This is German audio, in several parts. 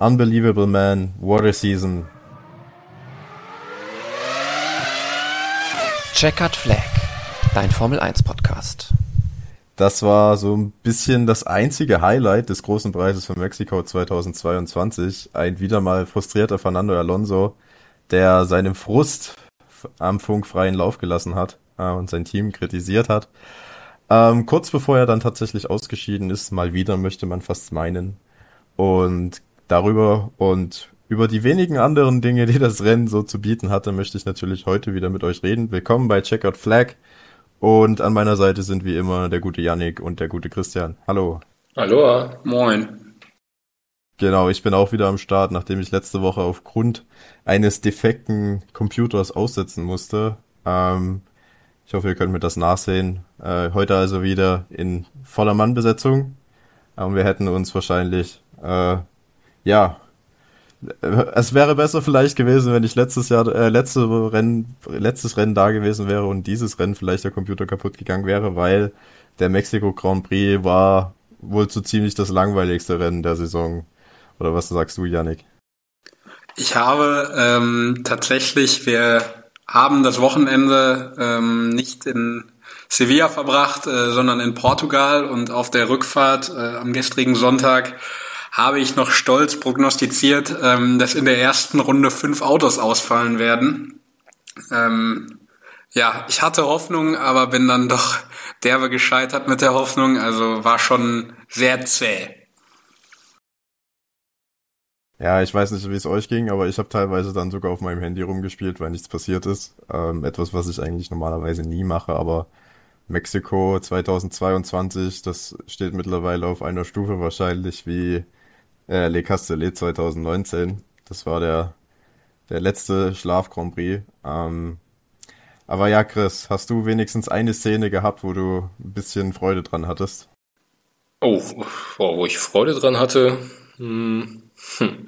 Unbelievable Man, What a Season. Checkered Flag, dein Formel 1 Podcast. Das war so ein bisschen das einzige Highlight des großen Preises von Mexiko 2022. Ein wieder mal frustrierter Fernando Alonso, der seinem Frust am Funk freien Lauf gelassen hat äh, und sein Team kritisiert hat. Ähm, kurz bevor er dann tatsächlich ausgeschieden ist, mal wieder möchte man fast meinen. Und darüber und über die wenigen anderen Dinge, die das Rennen so zu bieten hatte, möchte ich natürlich heute wieder mit euch reden. Willkommen bei Checkout Flag. Und an meiner Seite sind wie immer der gute Yannick und der gute Christian. Hallo. Hallo. Moin. Genau, ich bin auch wieder am Start, nachdem ich letzte Woche aufgrund eines defekten Computers aussetzen musste. Ähm, ich hoffe, ihr könnt mir das nachsehen. Äh, heute also wieder in voller Mannbesetzung. Und wir hätten uns wahrscheinlich, äh, ja, es wäre besser vielleicht gewesen, wenn ich letztes Jahr, äh, letzte Rennen, letztes Rennen da gewesen wäre und dieses Rennen vielleicht der Computer kaputt gegangen wäre, weil der Mexiko Grand Prix war wohl so ziemlich das langweiligste Rennen der Saison. Oder was sagst du, Yannick? Ich habe ähm, tatsächlich, wir haben das Wochenende ähm, nicht in Sevilla verbracht, äh, sondern in Portugal und auf der Rückfahrt äh, am gestrigen Sonntag habe ich noch stolz prognostiziert, ähm, dass in der ersten Runde fünf Autos ausfallen werden. Ähm, ja, ich hatte Hoffnung, aber bin dann doch derbe gescheitert mit der Hoffnung. Also war schon sehr zäh. Ja, ich weiß nicht, wie es euch ging, aber ich habe teilweise dann sogar auf meinem Handy rumgespielt, weil nichts passiert ist. Ähm, etwas, was ich eigentlich normalerweise nie mache, aber Mexiko 2022, das steht mittlerweile auf einer Stufe wahrscheinlich wie äh, Le Castellet 2019. Das war der, der letzte Schlaf Grand Prix. Ähm, aber ja, Chris, hast du wenigstens eine Szene gehabt, wo du ein bisschen Freude dran hattest? Oh, wo ich Freude dran hatte, hm, hm,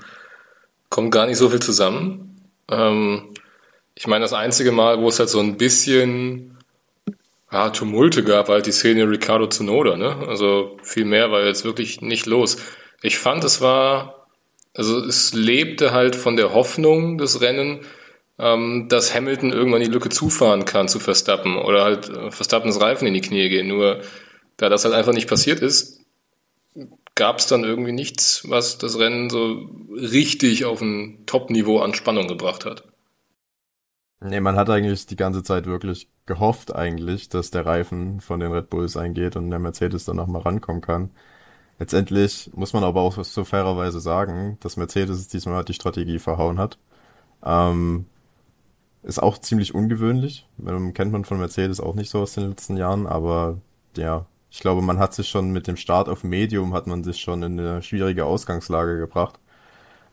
kommt gar nicht so viel zusammen. Ähm, ich meine, das einzige Mal, wo es halt so ein bisschen ja, Tumulte gab, war halt die Szene Ricardo Tsunoda, ne? Also viel mehr war jetzt wirklich nicht los. Ich fand, es war, also es lebte halt von der Hoffnung des Rennen, ähm, dass Hamilton irgendwann die Lücke zufahren kann zu Verstappen oder halt äh, Verstappens Reifen in die Knie gehen. Nur da das halt einfach nicht passiert ist, gab es dann irgendwie nichts, was das Rennen so richtig auf ein Top-Niveau an Spannung gebracht hat. Nee, man hat eigentlich die ganze Zeit wirklich gehofft eigentlich, dass der Reifen von den Red Bulls eingeht und der Mercedes dann nochmal rankommen kann. Letztendlich muss man aber auch so fairerweise sagen, dass Mercedes diesmal die Strategie verhauen hat. Ähm, ist auch ziemlich ungewöhnlich. Ähm, kennt man von Mercedes auch nicht so aus den letzten Jahren, aber ja, ich glaube, man hat sich schon mit dem Start auf Medium hat man sich schon in eine schwierige Ausgangslage gebracht,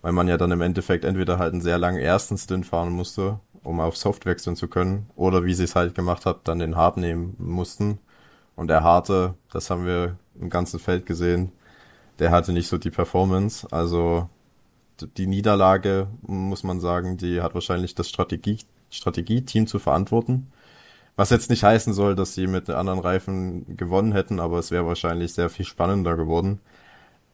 weil man ja dann im Endeffekt entweder halt einen sehr langen ersten Stint fahren musste, um auf Soft wechseln zu können, oder wie sie es halt gemacht hat, dann den Hard nehmen mussten. Und der Harte, das haben wir im ganzen Feld gesehen, der hatte nicht so die Performance. Also die Niederlage, muss man sagen, die hat wahrscheinlich das Strategie, Strategieteam zu verantworten. Was jetzt nicht heißen soll, dass sie mit anderen Reifen gewonnen hätten, aber es wäre wahrscheinlich sehr viel spannender geworden.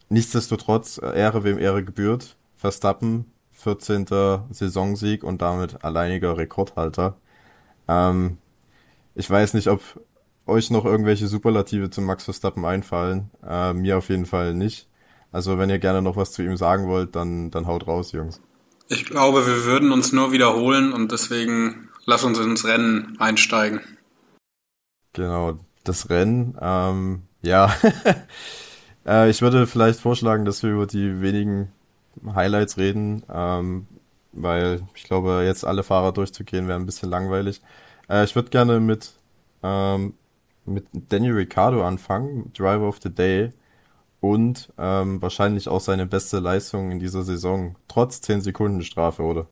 Nichtsdestotrotz, Ehre wem Ehre gebührt. Verstappen, 14. Saisonsieg und damit alleiniger Rekordhalter. Ähm, ich weiß nicht, ob euch noch irgendwelche Superlative zu Max Verstappen einfallen. Äh, mir auf jeden Fall nicht. Also wenn ihr gerne noch was zu ihm sagen wollt, dann, dann haut raus, Jungs. Ich glaube, wir würden uns nur wiederholen und deswegen lass uns ins Rennen einsteigen. Genau, das Rennen. Ähm, ja, äh, ich würde vielleicht vorschlagen, dass wir über die wenigen Highlights reden, ähm, weil ich glaube, jetzt alle Fahrer durchzugehen wäre ein bisschen langweilig. Äh, ich würde gerne mit ähm, mit Daniel Ricciardo anfangen, Driver of the Day und ähm, wahrscheinlich auch seine beste Leistung in dieser Saison, trotz 10 Sekunden Strafe, oder?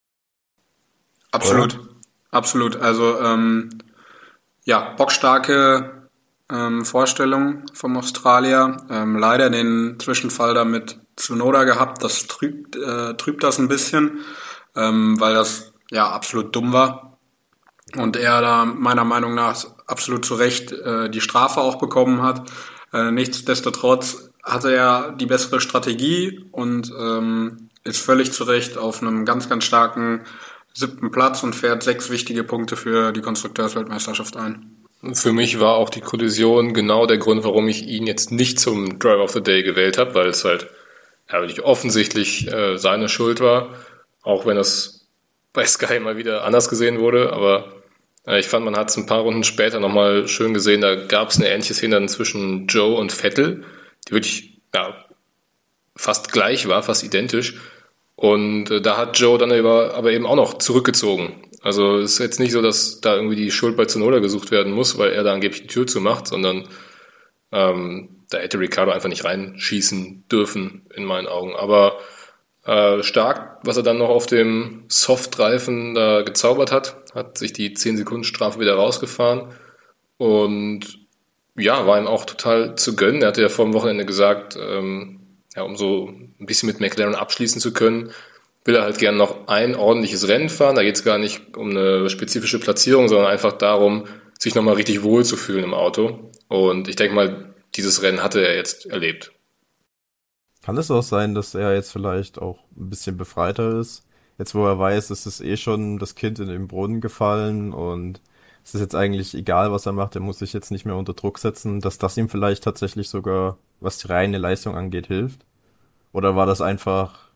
Absolut, oder? absolut. Also ähm, ja, bockstarke ähm, Vorstellung vom Australier. Ähm, leider den Zwischenfall da mit Tsunoda gehabt, das trübt, äh, trübt das ein bisschen, ähm, weil das ja absolut dumm war. Und er da meiner Meinung nach absolut zu Recht äh, die Strafe auch bekommen hat. Äh, nichtsdestotrotz hatte er die bessere Strategie und ähm, ist völlig zu Recht auf einem ganz, ganz starken siebten Platz und fährt sechs wichtige Punkte für die Konstrukteursweltmeisterschaft ein. Für mich war auch die Kollision genau der Grund, warum ich ihn jetzt nicht zum Driver of the Day gewählt habe, weil es halt ja, wirklich offensichtlich äh, seine Schuld war, auch wenn das bei Sky mal wieder anders gesehen wurde. Aber ich fand, man hat es ein paar Runden später nochmal schön gesehen, da gab es eine ähnliche Szene dann zwischen Joe und Vettel, die wirklich ja, fast gleich war, fast identisch. Und äh, da hat Joe dann aber, aber eben auch noch zurückgezogen. Also es ist jetzt nicht so, dass da irgendwie die Schuld bei Zunoda gesucht werden muss, weil er da angeblich die Tür zumacht, sondern ähm, da hätte Ricardo einfach nicht reinschießen dürfen, in meinen Augen. Aber äh, stark, was er dann noch auf dem Softreifen da gezaubert hat, hat sich die 10 Sekunden Strafe wieder rausgefahren und ja, war ihm auch total zu gönnen. Er hatte ja vor dem Wochenende gesagt, ähm, ja, um so ein bisschen mit McLaren abschließen zu können, will er halt gerne noch ein ordentliches Rennen fahren. Da geht es gar nicht um eine spezifische Platzierung, sondern einfach darum, sich nochmal richtig wohl zu fühlen im Auto. Und ich denke mal, dieses Rennen hatte er jetzt erlebt. Kann es auch sein, dass er jetzt vielleicht auch ein bisschen befreiter ist? Jetzt, wo er weiß, es ist eh schon das Kind in den Brunnen gefallen und es ist jetzt eigentlich egal, was er macht, er muss sich jetzt nicht mehr unter Druck setzen, dass das ihm vielleicht tatsächlich sogar, was die reine Leistung angeht, hilft? Oder war das einfach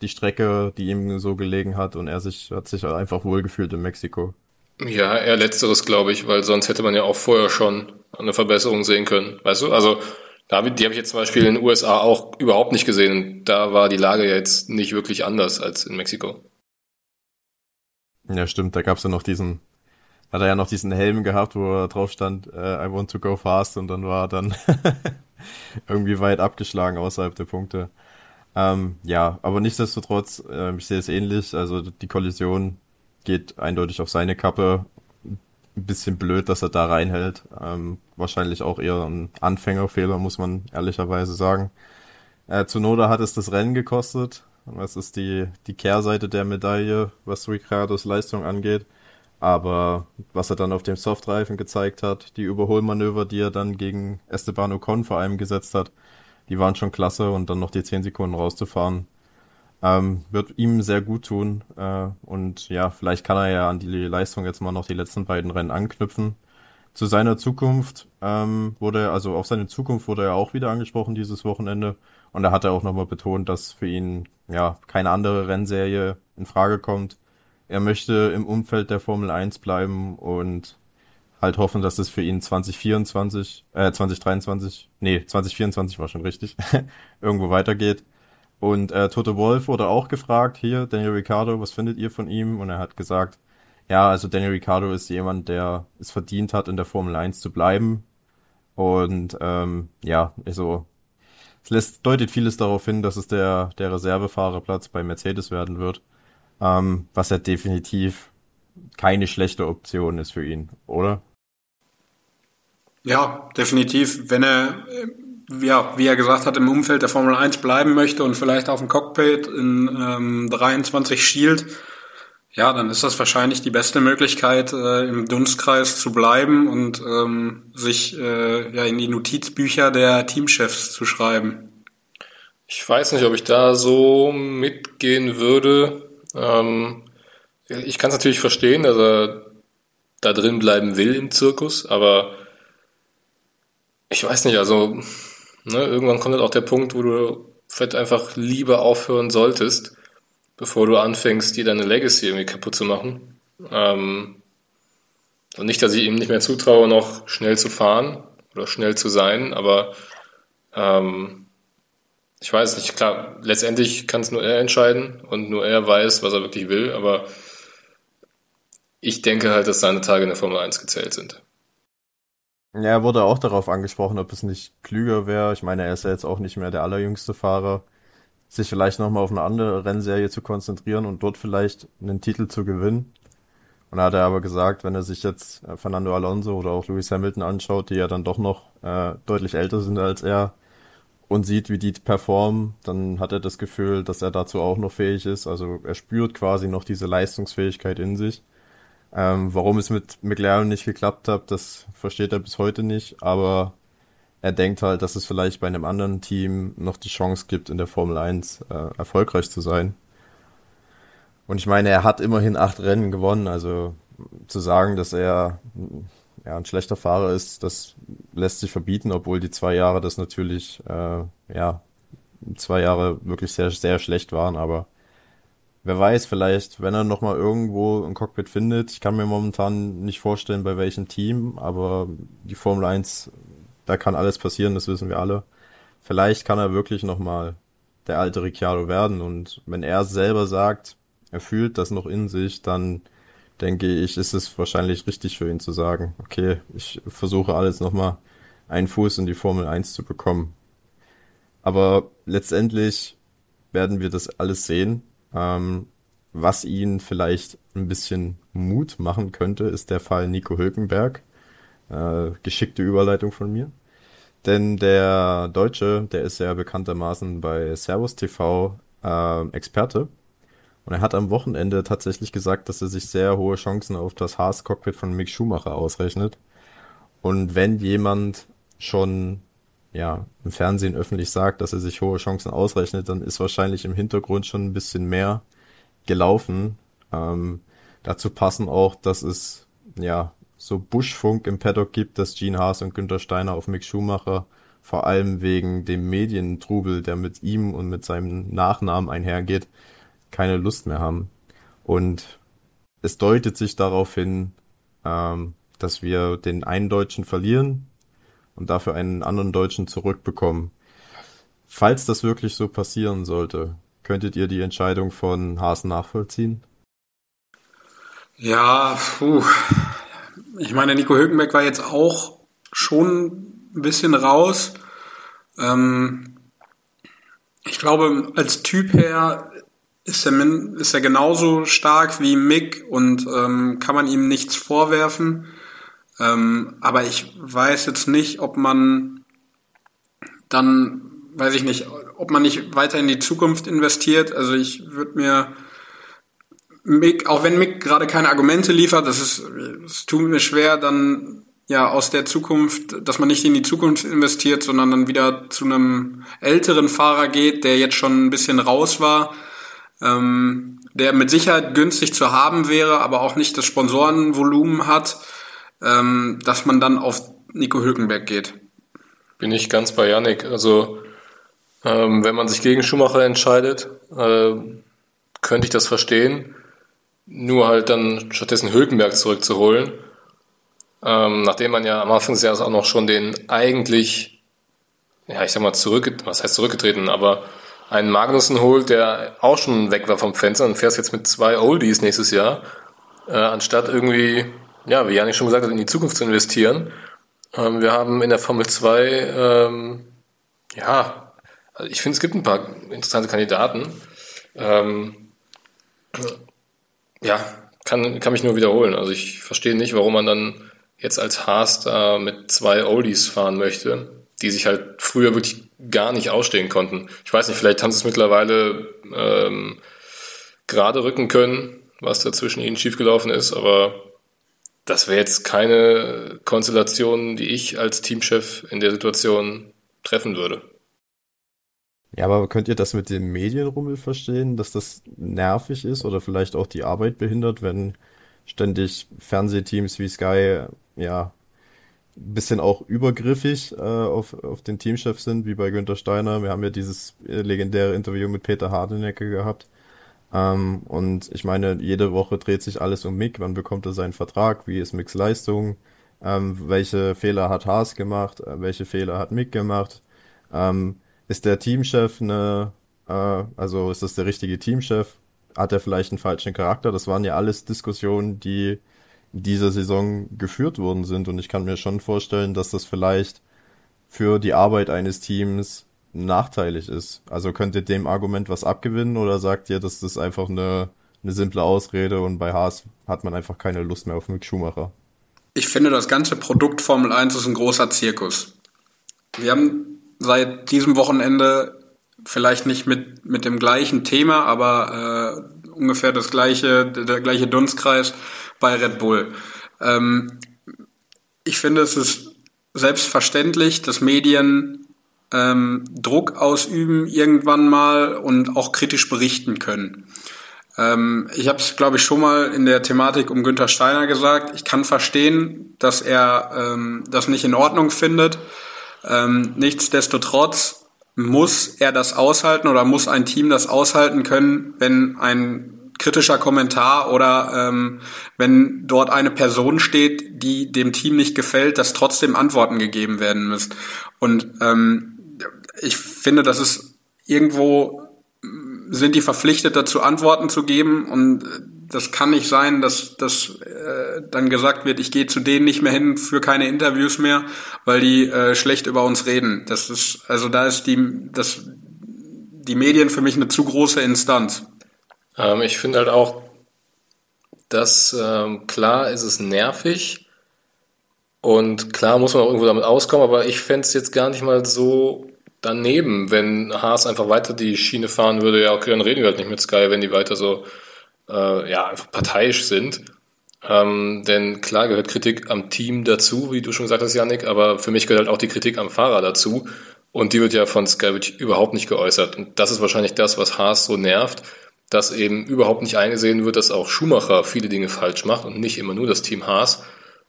die Strecke, die ihm so gelegen hat und er sich, hat sich einfach wohlgefühlt in Mexiko? Ja, eher letzteres, glaube ich, weil sonst hätte man ja auch vorher schon eine Verbesserung sehen können. Weißt du, also da, die habe ich jetzt zum Beispiel in den USA auch überhaupt nicht gesehen. Da war die Lage jetzt nicht wirklich anders als in Mexiko. Ja, stimmt, da gab es ja noch diesen, hat er ja noch diesen Helm gehabt, wo drauf stand, uh, I want to go fast und dann war er dann irgendwie weit abgeschlagen außerhalb der Punkte. Ähm, ja, aber nichtsdestotrotz, äh, ich sehe es ähnlich. Also die Kollision geht eindeutig auf seine Kappe. Ein bisschen blöd, dass er da reinhält. Ähm, wahrscheinlich auch eher ein Anfängerfehler, muss man ehrlicherweise sagen. Äh, Zunoda hat es das Rennen gekostet. Das ist die, die Kehrseite der Medaille, was Ricardos Leistung angeht. Aber was er dann auf dem Softreifen gezeigt hat, die Überholmanöver, die er dann gegen Esteban Ocon vor allem gesetzt hat, die waren schon klasse und dann noch die 10 Sekunden rauszufahren, ähm, wird ihm sehr gut tun. Äh, und ja, vielleicht kann er ja an die Leistung jetzt mal noch die letzten beiden Rennen anknüpfen. Zu seiner Zukunft ähm, wurde, also auf seine Zukunft wurde er auch wieder angesprochen dieses Wochenende. Und da hat er auch nochmal betont, dass für ihn ja keine andere Rennserie in Frage kommt. Er möchte im Umfeld der Formel 1 bleiben und halt hoffen, dass es für ihn 2024, äh 2023, nee, 2024 war schon richtig, irgendwo weitergeht. Und äh, Toto Wolf wurde auch gefragt, hier, Daniel Ricciardo, was findet ihr von ihm? Und er hat gesagt, ja, also Daniel Ricciardo ist jemand, der es verdient hat, in der Formel 1 zu bleiben. Und ähm, ja, also es lässt, deutet vieles darauf hin, dass es der, der Reservefahrerplatz bei Mercedes werden wird. Ähm, was ja definitiv keine schlechte Option ist für ihn, oder? Ja, definitiv. Wenn er ja, wie er gesagt hat, im Umfeld der Formel 1 bleiben möchte und vielleicht auf dem Cockpit in ähm, 23 schielt, ja, dann ist das wahrscheinlich die beste Möglichkeit, äh, im Dunstkreis zu bleiben und ähm, sich äh, ja in die Notizbücher der Teamchefs zu schreiben. Ich weiß nicht, ob ich da so mitgehen würde. Ähm, ich kann es natürlich verstehen, dass er da drin bleiben will im Zirkus, aber ich weiß nicht, also Ne, irgendwann kommt halt auch der Punkt, wo du vielleicht einfach lieber aufhören solltest, bevor du anfängst, dir deine Legacy irgendwie kaputt zu machen. Ähm, und nicht, dass ich ihm nicht mehr zutraue, noch schnell zu fahren oder schnell zu sein, aber ähm, ich weiß nicht, klar, letztendlich kann es nur er entscheiden und nur er weiß, was er wirklich will, aber ich denke halt, dass seine Tage in der Formel 1 gezählt sind. Ja, er wurde auch darauf angesprochen, ob es nicht klüger wäre. Ich meine, er ist ja jetzt auch nicht mehr der allerjüngste Fahrer, sich vielleicht nochmal auf eine andere Rennserie zu konzentrieren und dort vielleicht einen Titel zu gewinnen. Und da hat er aber gesagt, wenn er sich jetzt äh, Fernando Alonso oder auch Lewis Hamilton anschaut, die ja dann doch noch äh, deutlich älter sind als er und sieht, wie die performen, dann hat er das Gefühl, dass er dazu auch noch fähig ist. Also er spürt quasi noch diese Leistungsfähigkeit in sich. Ähm, warum es mit McLaren nicht geklappt hat, das versteht er bis heute nicht. Aber er denkt halt, dass es vielleicht bei einem anderen Team noch die Chance gibt, in der Formel 1 äh, erfolgreich zu sein. Und ich meine, er hat immerhin acht Rennen gewonnen, also zu sagen, dass er ja, ein schlechter Fahrer ist, das lässt sich verbieten, obwohl die zwei Jahre das natürlich, äh, ja, zwei Jahre wirklich sehr, sehr schlecht waren, aber wer weiß, vielleicht, wenn er nochmal irgendwo ein Cockpit findet, ich kann mir momentan nicht vorstellen, bei welchem Team, aber die Formel 1, da kann alles passieren, das wissen wir alle. Vielleicht kann er wirklich nochmal der alte Ricciardo werden und wenn er selber sagt, er fühlt das noch in sich, dann denke ich, ist es wahrscheinlich richtig für ihn zu sagen, okay, ich versuche alles nochmal einen Fuß in die Formel 1 zu bekommen. Aber letztendlich werden wir das alles sehen. Ähm, was ihn vielleicht ein bisschen Mut machen könnte, ist der Fall Nico Hülkenberg. Äh, geschickte Überleitung von mir. Denn der Deutsche, der ist ja bekanntermaßen bei Servus TV äh, Experte und er hat am Wochenende tatsächlich gesagt, dass er sich sehr hohe Chancen auf das Haas-Cockpit von Mick Schumacher ausrechnet. Und wenn jemand schon ja, im Fernsehen öffentlich sagt, dass er sich hohe Chancen ausrechnet, dann ist wahrscheinlich im Hintergrund schon ein bisschen mehr gelaufen. Ähm, dazu passen auch, dass es ja so Buschfunk im Paddock gibt, dass Gene Haas und Günther Steiner auf Mick Schumacher vor allem wegen dem Medientrubel, der mit ihm und mit seinem Nachnamen einhergeht, keine Lust mehr haben. Und es deutet sich darauf hin, ähm, dass wir den einen Deutschen verlieren und dafür einen anderen Deutschen zurückbekommen. Falls das wirklich so passieren sollte, könntet ihr die Entscheidung von Haas nachvollziehen? Ja, puh. ich meine, Nico Hülkenberg war jetzt auch schon ein bisschen raus. Ähm, ich glaube, als Typ her ist er, ist er genauso stark wie Mick und ähm, kann man ihm nichts vorwerfen. Ähm, aber ich weiß jetzt nicht, ob man dann, weiß ich nicht, ob man nicht weiter in die Zukunft investiert. Also ich würde mir Mick, auch wenn Mick gerade keine Argumente liefert, das ist, es tut mir schwer, dann ja aus der Zukunft, dass man nicht in die Zukunft investiert, sondern dann wieder zu einem älteren Fahrer geht, der jetzt schon ein bisschen raus war ähm, der mit Sicherheit günstig zu haben wäre, aber auch nicht das Sponsorenvolumen hat, ähm, dass man dann auf Nico Hülkenberg geht. Bin ich ganz bei Yannick. Also ähm, wenn man sich gegen Schumacher entscheidet, äh, könnte ich das verstehen. Nur halt dann stattdessen Hülkenberg zurückzuholen. Ähm, nachdem man ja am Anfang des Jahres auch noch schon den eigentlich, ja, ich sag mal, zurück, was heißt zurückgetreten, aber einen Magnussen holt, der auch schon weg war vom Fenster und fährst jetzt mit zwei Oldies nächstes Jahr, äh, anstatt irgendwie, ja, wie Janik schon gesagt hat, in die Zukunft zu investieren. Ähm, wir haben in der Formel 2, ähm, ja, also ich finde, es gibt ein paar interessante Kandidaten. Ähm, ja, kann, kann mich nur wiederholen. Also ich verstehe nicht, warum man dann jetzt als Haas da mit zwei Oldies fahren möchte, die sich halt früher wirklich gar nicht ausstehen konnten. Ich weiß nicht, vielleicht haben sie es mittlerweile ähm, gerade rücken können, was da zwischen ihnen schiefgelaufen ist, aber das wäre jetzt keine Konstellation, die ich als Teamchef in der Situation treffen würde. Ja, aber könnt ihr das mit dem Medienrummel verstehen, dass das nervig ist oder vielleicht auch die Arbeit behindert, wenn ständig Fernsehteams wie Sky ja bisschen auch übergriffig äh, auf, auf den Teamchef sind, wie bei Günter Steiner. Wir haben ja dieses legendäre Interview mit Peter Hardenecke gehabt. Ähm, und ich meine, jede Woche dreht sich alles um Mick. Wann bekommt er seinen Vertrag? Wie ist Micks Leistung? Ähm, welche Fehler hat Haas gemacht? Äh, welche Fehler hat Mick gemacht? Ähm, ist der Teamchef eine, äh, also ist das der richtige Teamchef? Hat er vielleicht einen falschen Charakter? Das waren ja alles Diskussionen, die dieser Saison geführt worden sind. Und ich kann mir schon vorstellen, dass das vielleicht für die Arbeit eines Teams nachteilig ist. Also könnt ihr dem Argument was abgewinnen oder sagt ihr, dass das einfach eine, eine simple Ausrede und bei Haas hat man einfach keine Lust mehr auf Mick Schumacher? Ich finde, das ganze Produkt Formel 1 ist ein großer Zirkus. Wir haben seit diesem Wochenende vielleicht nicht mit, mit dem gleichen Thema, aber äh, ungefähr das gleiche, der gleiche Dunstkreis bei Red Bull. Ähm, ich finde, es ist selbstverständlich, dass Medien ähm, Druck ausüben irgendwann mal und auch kritisch berichten können. Ähm, ich habe es, glaube ich, schon mal in der Thematik um Günther Steiner gesagt. Ich kann verstehen, dass er ähm, das nicht in Ordnung findet. Ähm, nichtsdestotrotz muss er das aushalten oder muss ein Team das aushalten können, wenn ein kritischer Kommentar oder ähm, wenn dort eine Person steht, die dem Team nicht gefällt, dass trotzdem Antworten gegeben werden müssen. Und ähm, ich finde, das ist irgendwo sind die verpflichtet dazu Antworten zu geben und das kann nicht sein, dass, dass äh, dann gesagt wird, ich gehe zu denen nicht mehr hin für keine Interviews mehr, weil die äh, schlecht über uns reden. Das ist also da ist die das die Medien für mich eine zu große Instanz. Ähm, ich finde halt auch, dass ähm, klar ist es nervig und klar muss man auch irgendwo damit auskommen, aber ich fände es jetzt gar nicht mal so daneben, wenn Haas einfach weiter die Schiene fahren würde, ja, okay, dann reden wir halt nicht mit Sky, wenn die weiter so, äh, ja, einfach parteiisch sind. Ähm, denn klar gehört Kritik am Team dazu, wie du schon gesagt hast, Yannick, aber für mich gehört halt auch die Kritik am Fahrer dazu. Und die wird ja von Sky wirklich überhaupt nicht geäußert. Und das ist wahrscheinlich das, was Haas so nervt, dass eben überhaupt nicht eingesehen wird, dass auch Schumacher viele Dinge falsch macht und nicht immer nur das Team Haas.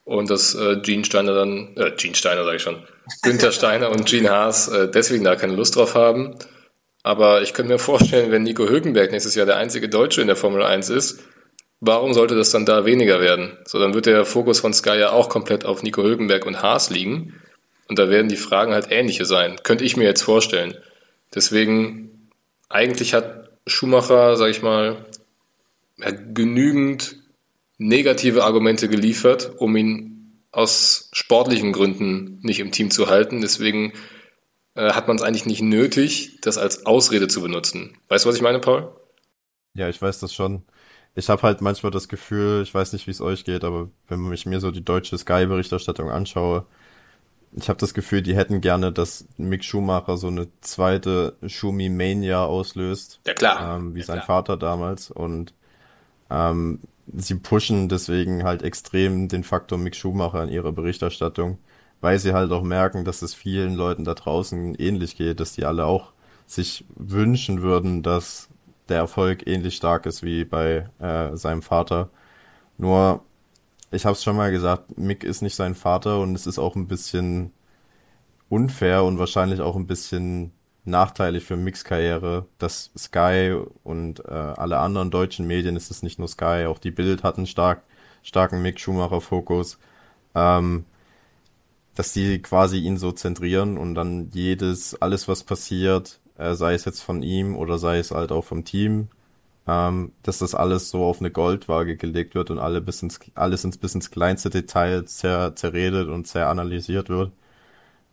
Und dass äh, Gene Steiner dann, äh, Gene Steiner sage ich schon, Günther Steiner und Gene Haas äh, deswegen da keine Lust drauf haben. Aber ich könnte mir vorstellen, wenn Nico Hülkenberg nächstes Jahr der einzige Deutsche in der Formel 1 ist, warum sollte das dann da weniger werden? So, dann wird der Fokus von Sky ja auch komplett auf Nico Hülkenberg und Haas liegen. Und da werden die Fragen halt ähnliche sein. Könnte ich mir jetzt vorstellen. Deswegen, eigentlich hat Schumacher, sag ich mal, genügend negative Argumente geliefert, um ihn aus sportlichen Gründen nicht im Team zu halten. Deswegen äh, hat man es eigentlich nicht nötig, das als Ausrede zu benutzen. Weißt du, was ich meine, Paul? Ja, ich weiß das schon. Ich habe halt manchmal das Gefühl, ich weiß nicht, wie es euch geht, aber wenn ich mir so die deutsche Sky-Berichterstattung anschaue, ich habe das Gefühl, die hätten gerne, dass Mick Schumacher so eine zweite Schumi-Mania auslöst. Ja, klar. Ähm, wie ja, sein klar. Vater damals. Und ähm, sie pushen deswegen halt extrem den Faktor Mick Schumacher in ihrer Berichterstattung, weil sie halt auch merken, dass es vielen Leuten da draußen ähnlich geht, dass die alle auch sich wünschen würden, dass der Erfolg ähnlich stark ist wie bei äh, seinem Vater. Nur, ich habe es schon mal gesagt, Mick ist nicht sein Vater und es ist auch ein bisschen unfair und wahrscheinlich auch ein bisschen nachteilig für Mix Karriere, dass Sky und äh, alle anderen deutschen Medien, es ist nicht nur Sky, auch die Bild hatten stark, starken Mick Schumacher Fokus, ähm, dass die quasi ihn so zentrieren und dann jedes, alles was passiert, äh, sei es jetzt von ihm oder sei es halt auch vom Team, ähm, dass das alles so auf eine Goldwaage gelegt wird und alle bis ins, alles ins bis ins kleinste Detail zer, zerredet und zeranalysiert wird.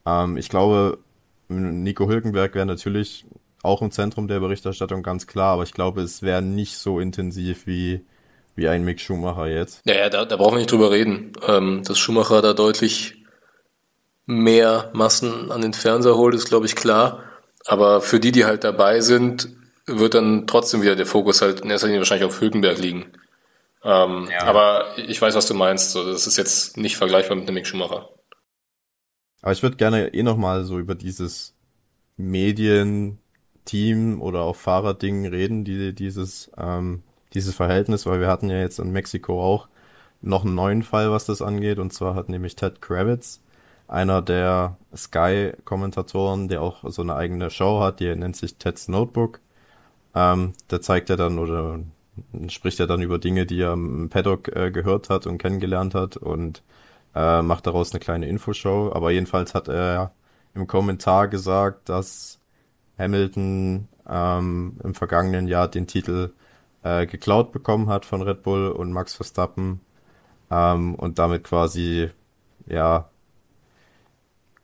Ähm, ich glaube, Nico Hülkenberg wäre natürlich auch im Zentrum der Berichterstattung ganz klar, aber ich glaube, es wäre nicht so intensiv wie, wie ein Mick Schumacher jetzt. Ja, ja, da, da brauchen wir nicht drüber reden. Ähm, dass Schumacher da deutlich mehr Massen an den Fernseher holt, ist, glaube ich, klar. Aber für die, die halt dabei sind, wird dann trotzdem wieder der Fokus halt in erster Linie wahrscheinlich auf Hülkenberg liegen. Ähm, Ja. Aber ich weiß, was du meinst. So, das ist jetzt nicht vergleichbar mit einem Mick Schumacher. Aber ich würde gerne eh nochmal so über dieses Medien-Team oder auch Fahrerding reden, die, dieses, ähm, dieses Verhältnis, weil wir hatten ja jetzt in Mexiko auch noch einen neuen Fall, was das angeht, und zwar hat nämlich Ted Kravitz, einer der Sky-Kommentatoren, der auch so eine eigene Show hat, die nennt sich Ted's Notebook. Ähm, da zeigt er dann oder spricht er dann über Dinge, die er im Paddock äh, gehört hat und kennengelernt hat und äh, macht daraus eine kleine Infoshow. Aber jedenfalls hat er im Kommentar gesagt, dass Hamilton ähm, im vergangenen Jahr den Titel äh, geklaut bekommen hat von Red Bull und Max Verstappen ähm, und damit quasi ja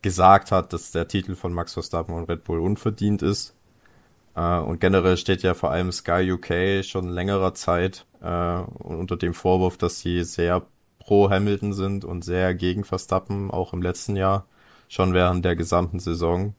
gesagt hat, dass der Titel von Max Verstappen und Red Bull unverdient ist. Äh, und generell steht ja vor allem Sky UK schon längerer Zeit äh, unter dem Vorwurf, dass sie sehr pro Hamilton sind und sehr gegen Verstappen, auch im letzten Jahr, schon während der gesamten Saison.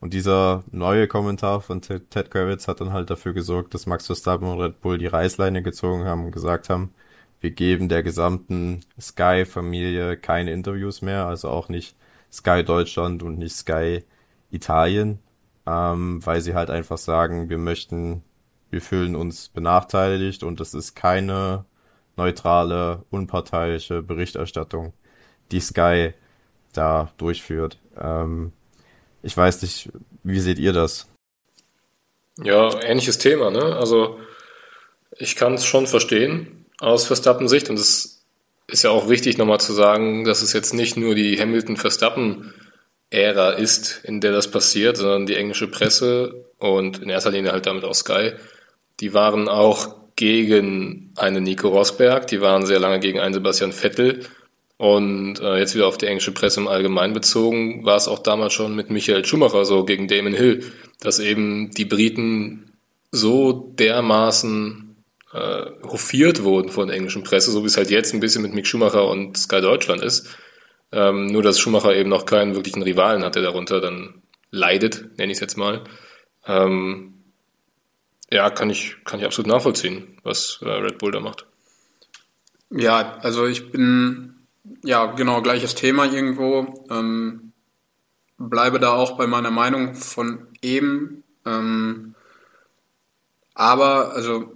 Und dieser neue Kommentar von Ted Kravitz hat dann halt dafür gesorgt, dass Max Verstappen und Red Bull die Reißleine gezogen haben und gesagt haben, wir geben der gesamten Sky-Familie keine Interviews mehr, also auch nicht Sky Deutschland und nicht Sky Italien, ähm, weil sie halt einfach sagen, wir möchten, wir fühlen uns benachteiligt und es ist keine neutrale, unparteiische Berichterstattung, die Sky da durchführt. Ähm, ich weiß nicht, wie seht ihr das? Ja, ähnliches Thema, ne? Also ich kann es schon verstehen aus Verstappen-Sicht und es ist ja auch wichtig nochmal zu sagen, dass es jetzt nicht nur die Hamilton-Verstappen-Ära ist, in der das passiert, sondern die englische Presse und in erster Linie halt damit auch Sky, die waren auch gegen einen Nico Rosberg, die waren sehr lange gegen einen Sebastian Vettel und äh, jetzt wieder auf die englische Presse im Allgemeinen bezogen, war es auch damals schon mit Michael Schumacher so gegen Damon Hill, dass eben die Briten so dermaßen äh, hofiert wurden von der englischen Presse, so wie es halt jetzt ein bisschen mit Mick Schumacher und Sky Deutschland ist. Ähm, nur, dass Schumacher eben noch keinen wirklichen Rivalen hat, der darunter dann leidet, nenne ich es jetzt mal. Ähm, ja, kann ich, kann ich absolut nachvollziehen, was äh, Red Bull da macht. Ja, also ich bin ja, genau, gleiches Thema irgendwo. Ähm, bleibe da auch bei meiner Meinung von eben. Ähm, aber, also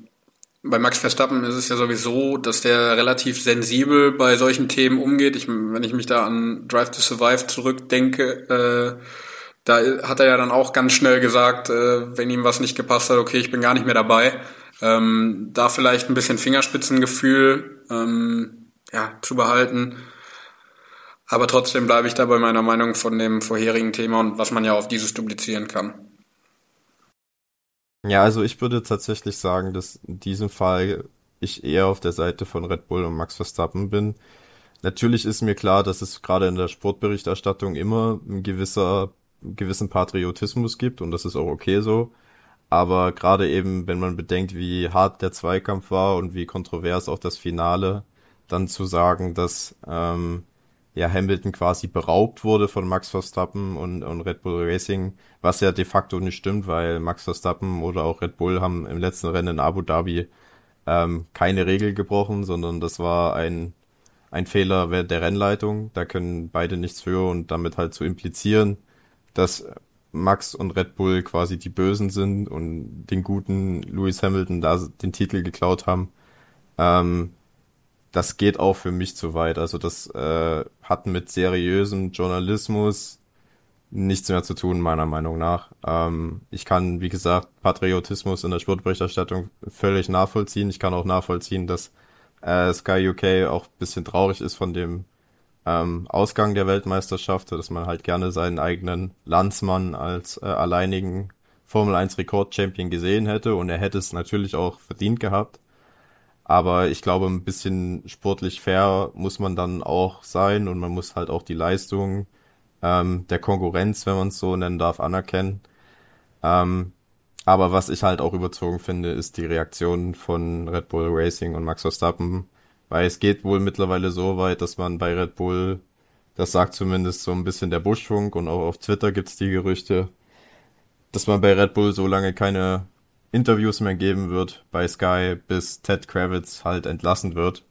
bei Max Verstappen ist es ja sowieso, dass der relativ sensibel bei solchen Themen umgeht. Ich, wenn ich mich da an Drive to Survive zurückdenke, äh, da hat er ja dann auch ganz schnell gesagt, äh, wenn ihm was nicht gepasst hat, okay, ich bin gar nicht mehr dabei. Ähm, da vielleicht ein bisschen Fingerspitzengefühl. Ähm, ja, zu behalten. Aber trotzdem bleibe ich da bei meiner Meinung von dem vorherigen Thema und was man ja auf dieses duplizieren kann. Ja, also ich würde tatsächlich sagen, dass in diesem Fall ich eher auf der Seite von Red Bull und Max Verstappen bin. Natürlich ist mir klar, dass es gerade in der Sportberichterstattung immer ein gewisser, gewissen Patriotismus gibt und das ist auch okay so. Aber gerade eben, wenn man bedenkt, wie hart der Zweikampf war und wie kontrovers auch das Finale, dann zu sagen, dass ähm, ja Hamilton quasi beraubt wurde von Max Verstappen und, und Red Bull Racing, was ja de facto nicht stimmt, weil Max Verstappen oder auch Red Bull haben im letzten Rennen in Abu Dhabi ähm, keine Regel gebrochen, sondern das war ein, ein Fehler der Rennleitung. Da können beide nichts für und damit halt zu implizieren, dass Max und Red Bull quasi die Bösen sind und den guten Lewis Hamilton da den Titel geklaut haben. Ähm, das geht auch für mich zu weit. Also das äh, hat mit seriösem Journalismus nichts mehr zu tun, meiner Meinung nach. Ähm, ich kann, wie gesagt, Patriotismus in der Sportberichterstattung völlig nachvollziehen. Ich kann auch nachvollziehen, dass äh, Sky UK auch bisschen traurig ist von dem ähm, Ausgang der Weltmeisterschaft, dass man halt gerne seinen eigenen Landsmann als äh, alleinigen Formel 1 Rekord-Champion gesehen hätte und er hätte es natürlich auch verdient gehabt. Aber ich glaube, ein bisschen sportlich fair muss man dann auch sein und man muss halt auch die Leistung ähm, der Konkurrenz, wenn man es so nennen darf, anerkennen. Ähm, aber was ich halt auch überzogen finde, ist die Reaktion von Red Bull Racing und Max Verstappen, weil es geht wohl mittlerweile so weit, dass man bei Red Bull, das sagt zumindest so ein bisschen der Buschfunk und auch auf Twitter gibt's die Gerüchte, dass man bei Red Bull so lange keine Interviews mehr geben wird bei Sky, bis Ted Kravitz halt entlassen wird.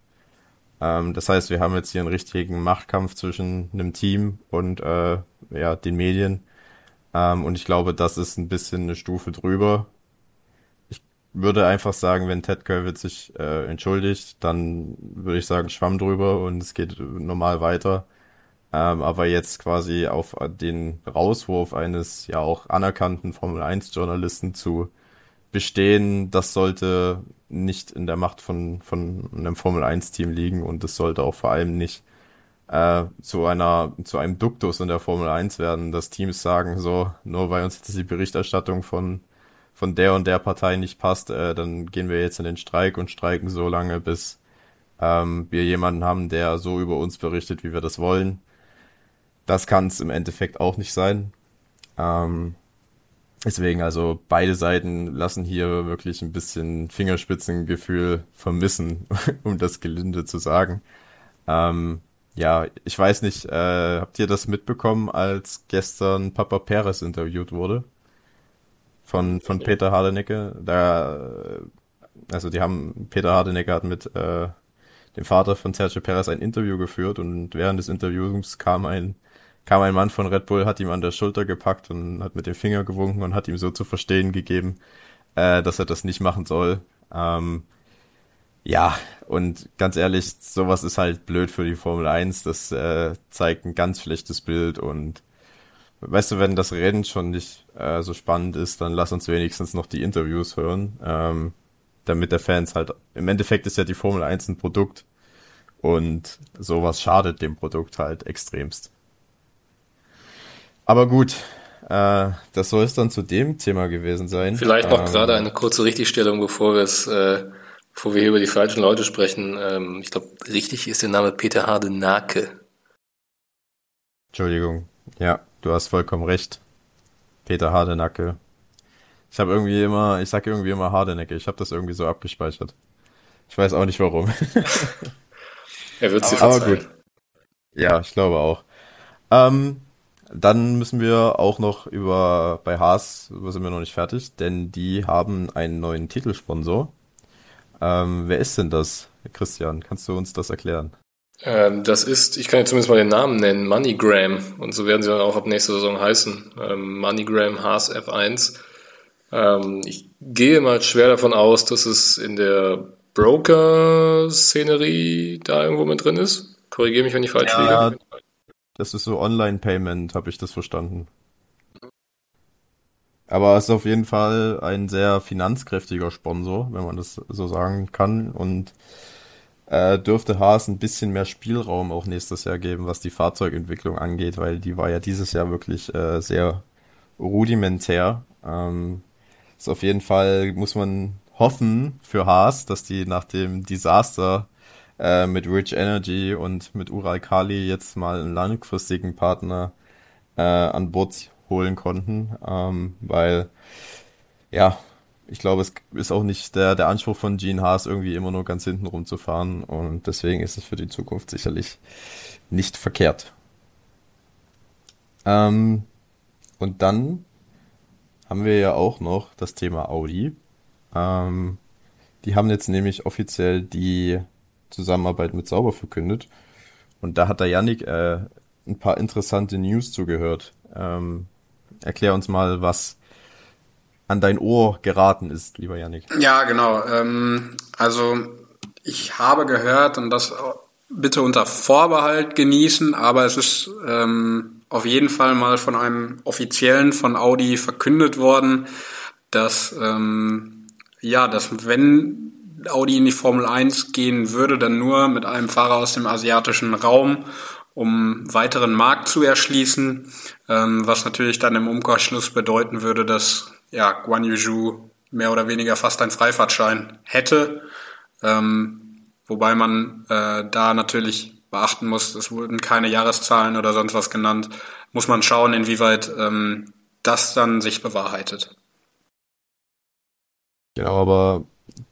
Ähm, das heißt, wir haben jetzt hier einen richtigen Machtkampf zwischen einem Team und äh, ja, den Medien. Ähm, und ich glaube, das ist ein bisschen eine Stufe drüber. Würde einfach sagen, wenn Ted Kravitz sich äh, entschuldigt, dann würde ich sagen, schwamm drüber und es geht normal weiter. Ähm, aber jetzt quasi auf den Rauswurf eines ja auch anerkannten Formel 1 Journalisten zu bestehen, das sollte nicht in der Macht von, von einem Formel 1 Team liegen und es sollte auch vor allem nicht äh, zu einer, zu einem Duktus in der Formel 1 werden, dass Teams sagen, so, nur weil uns jetzt die Berichterstattung von, von der und der Partei nicht passt, äh, dann gehen wir jetzt in den Streik und streiken so lange, bis ähm, wir jemanden haben, der so über uns berichtet, wie wir das wollen. Das kann es im Endeffekt auch nicht sein. Ähm, Deswegen, also beide Seiten lassen hier wirklich ein bisschen Fingerspitzengefühl vermissen, um das gelinde zu sagen. Ähm, ja, ich weiß nicht, äh, habt ihr das mitbekommen, als gestern Papa Perez interviewt wurde? Von, von Peter Hardenecke? Da, äh, also die haben, Peter Hardenecke hat mit äh, dem Vater von Sergio Perez ein Interview geführt und während des Interviews kam ein kam ein Mann von Red Bull, hat ihm an der Schulter gepackt und hat mit dem Finger gewunken und hat ihm so zu verstehen gegeben, äh, dass er das nicht machen soll. Ähm, ja, und ganz ehrlich, sowas ist halt blöd für die Formel 1. Das äh, zeigt ein ganz schlechtes Bild und weißt du, wenn das Rennen schon nicht äh, so spannend ist, dann lass uns wenigstens noch die Interviews hören, ähm, damit der Fans halt, im Endeffekt ist ja die Formel 1 ein Produkt und sowas schadet dem Produkt halt extremst. Aber gut, äh, das soll es dann zu dem Thema gewesen sein. Vielleicht noch ähm, gerade eine kurze Richtigstellung, bevor wir es äh, Bevor wir hier über die falschen Leute sprechen, ähm, ich glaube, richtig ist der Name Peter Hardenake. Entschuldigung. Ja, du hast vollkommen recht. Peter Hardenacke. Ich habe irgendwie immer, ich sag irgendwie immer Hardenecke. Ich habe das irgendwie so abgespeichert. Ich weiß auch nicht warum. er wird sie verzeihen. Aber gut. Ja, ich glaube auch. Ähm, dann müssen wir auch noch über bei Haas, sind wir noch nicht fertig, denn die haben einen neuen Titelsponsor. Ähm, wer ist denn das, Christian? Kannst du uns das erklären? Ähm, das ist, ich kann jetzt zumindest mal den Namen nennen, MoneyGram. Und so werden sie dann auch ab nächster Saison heißen. Ähm, MoneyGram Haas F1. Ähm, ich gehe mal schwer davon aus, dass es in der Broker-Szenerie da irgendwo mit drin ist. Korrigiere mich, wenn ich falsch ja, liege. Das ist so Online-Payment, habe ich das verstanden. Aber es ist auf jeden Fall ein sehr finanzkräftiger Sponsor, wenn man das so sagen kann. Und äh, dürfte Haas ein bisschen mehr Spielraum auch nächstes Jahr geben, was die Fahrzeugentwicklung angeht, weil die war ja dieses Jahr wirklich äh, sehr rudimentär. Ähm, ist auf jeden Fall, muss man hoffen für Haas, dass die nach dem Desaster äh, mit Rich Energy und mit Ural Kali jetzt mal einen langfristigen Partner äh, an Bord holen konnten, ähm, weil ja, ich glaube, es ist auch nicht der, der Anspruch von Gene Haas, irgendwie immer nur ganz hinten rumzufahren und deswegen ist es für die Zukunft sicherlich nicht verkehrt. Ähm, und dann haben wir ja auch noch das Thema Audi. Ähm, die haben jetzt nämlich offiziell die Zusammenarbeit mit Sauber verkündet. Und da hat der Yannick äh, ein paar interessante News zugehört. Ähm, Erklär uns mal, was an dein Ohr geraten ist, lieber Yannick. Ja, genau. Ähm, also ich habe gehört und das bitte unter Vorbehalt genießen, aber es ist ähm, auf jeden Fall mal von einem offiziellen von Audi verkündet worden, dass ähm, ja, dass wenn Audi in die Formel 1 gehen würde, dann nur mit einem Fahrer aus dem asiatischen Raum um weiteren Markt zu erschließen, ähm, was natürlich dann im Umkehrschluss bedeuten würde, dass ja, Guan Yuzhu mehr oder weniger fast einen Freifahrtschein hätte. Ähm, wobei man äh, da natürlich beachten muss, es wurden keine Jahreszahlen oder sonst was genannt, muss man schauen, inwieweit ähm, das dann sich bewahrheitet. Genau, aber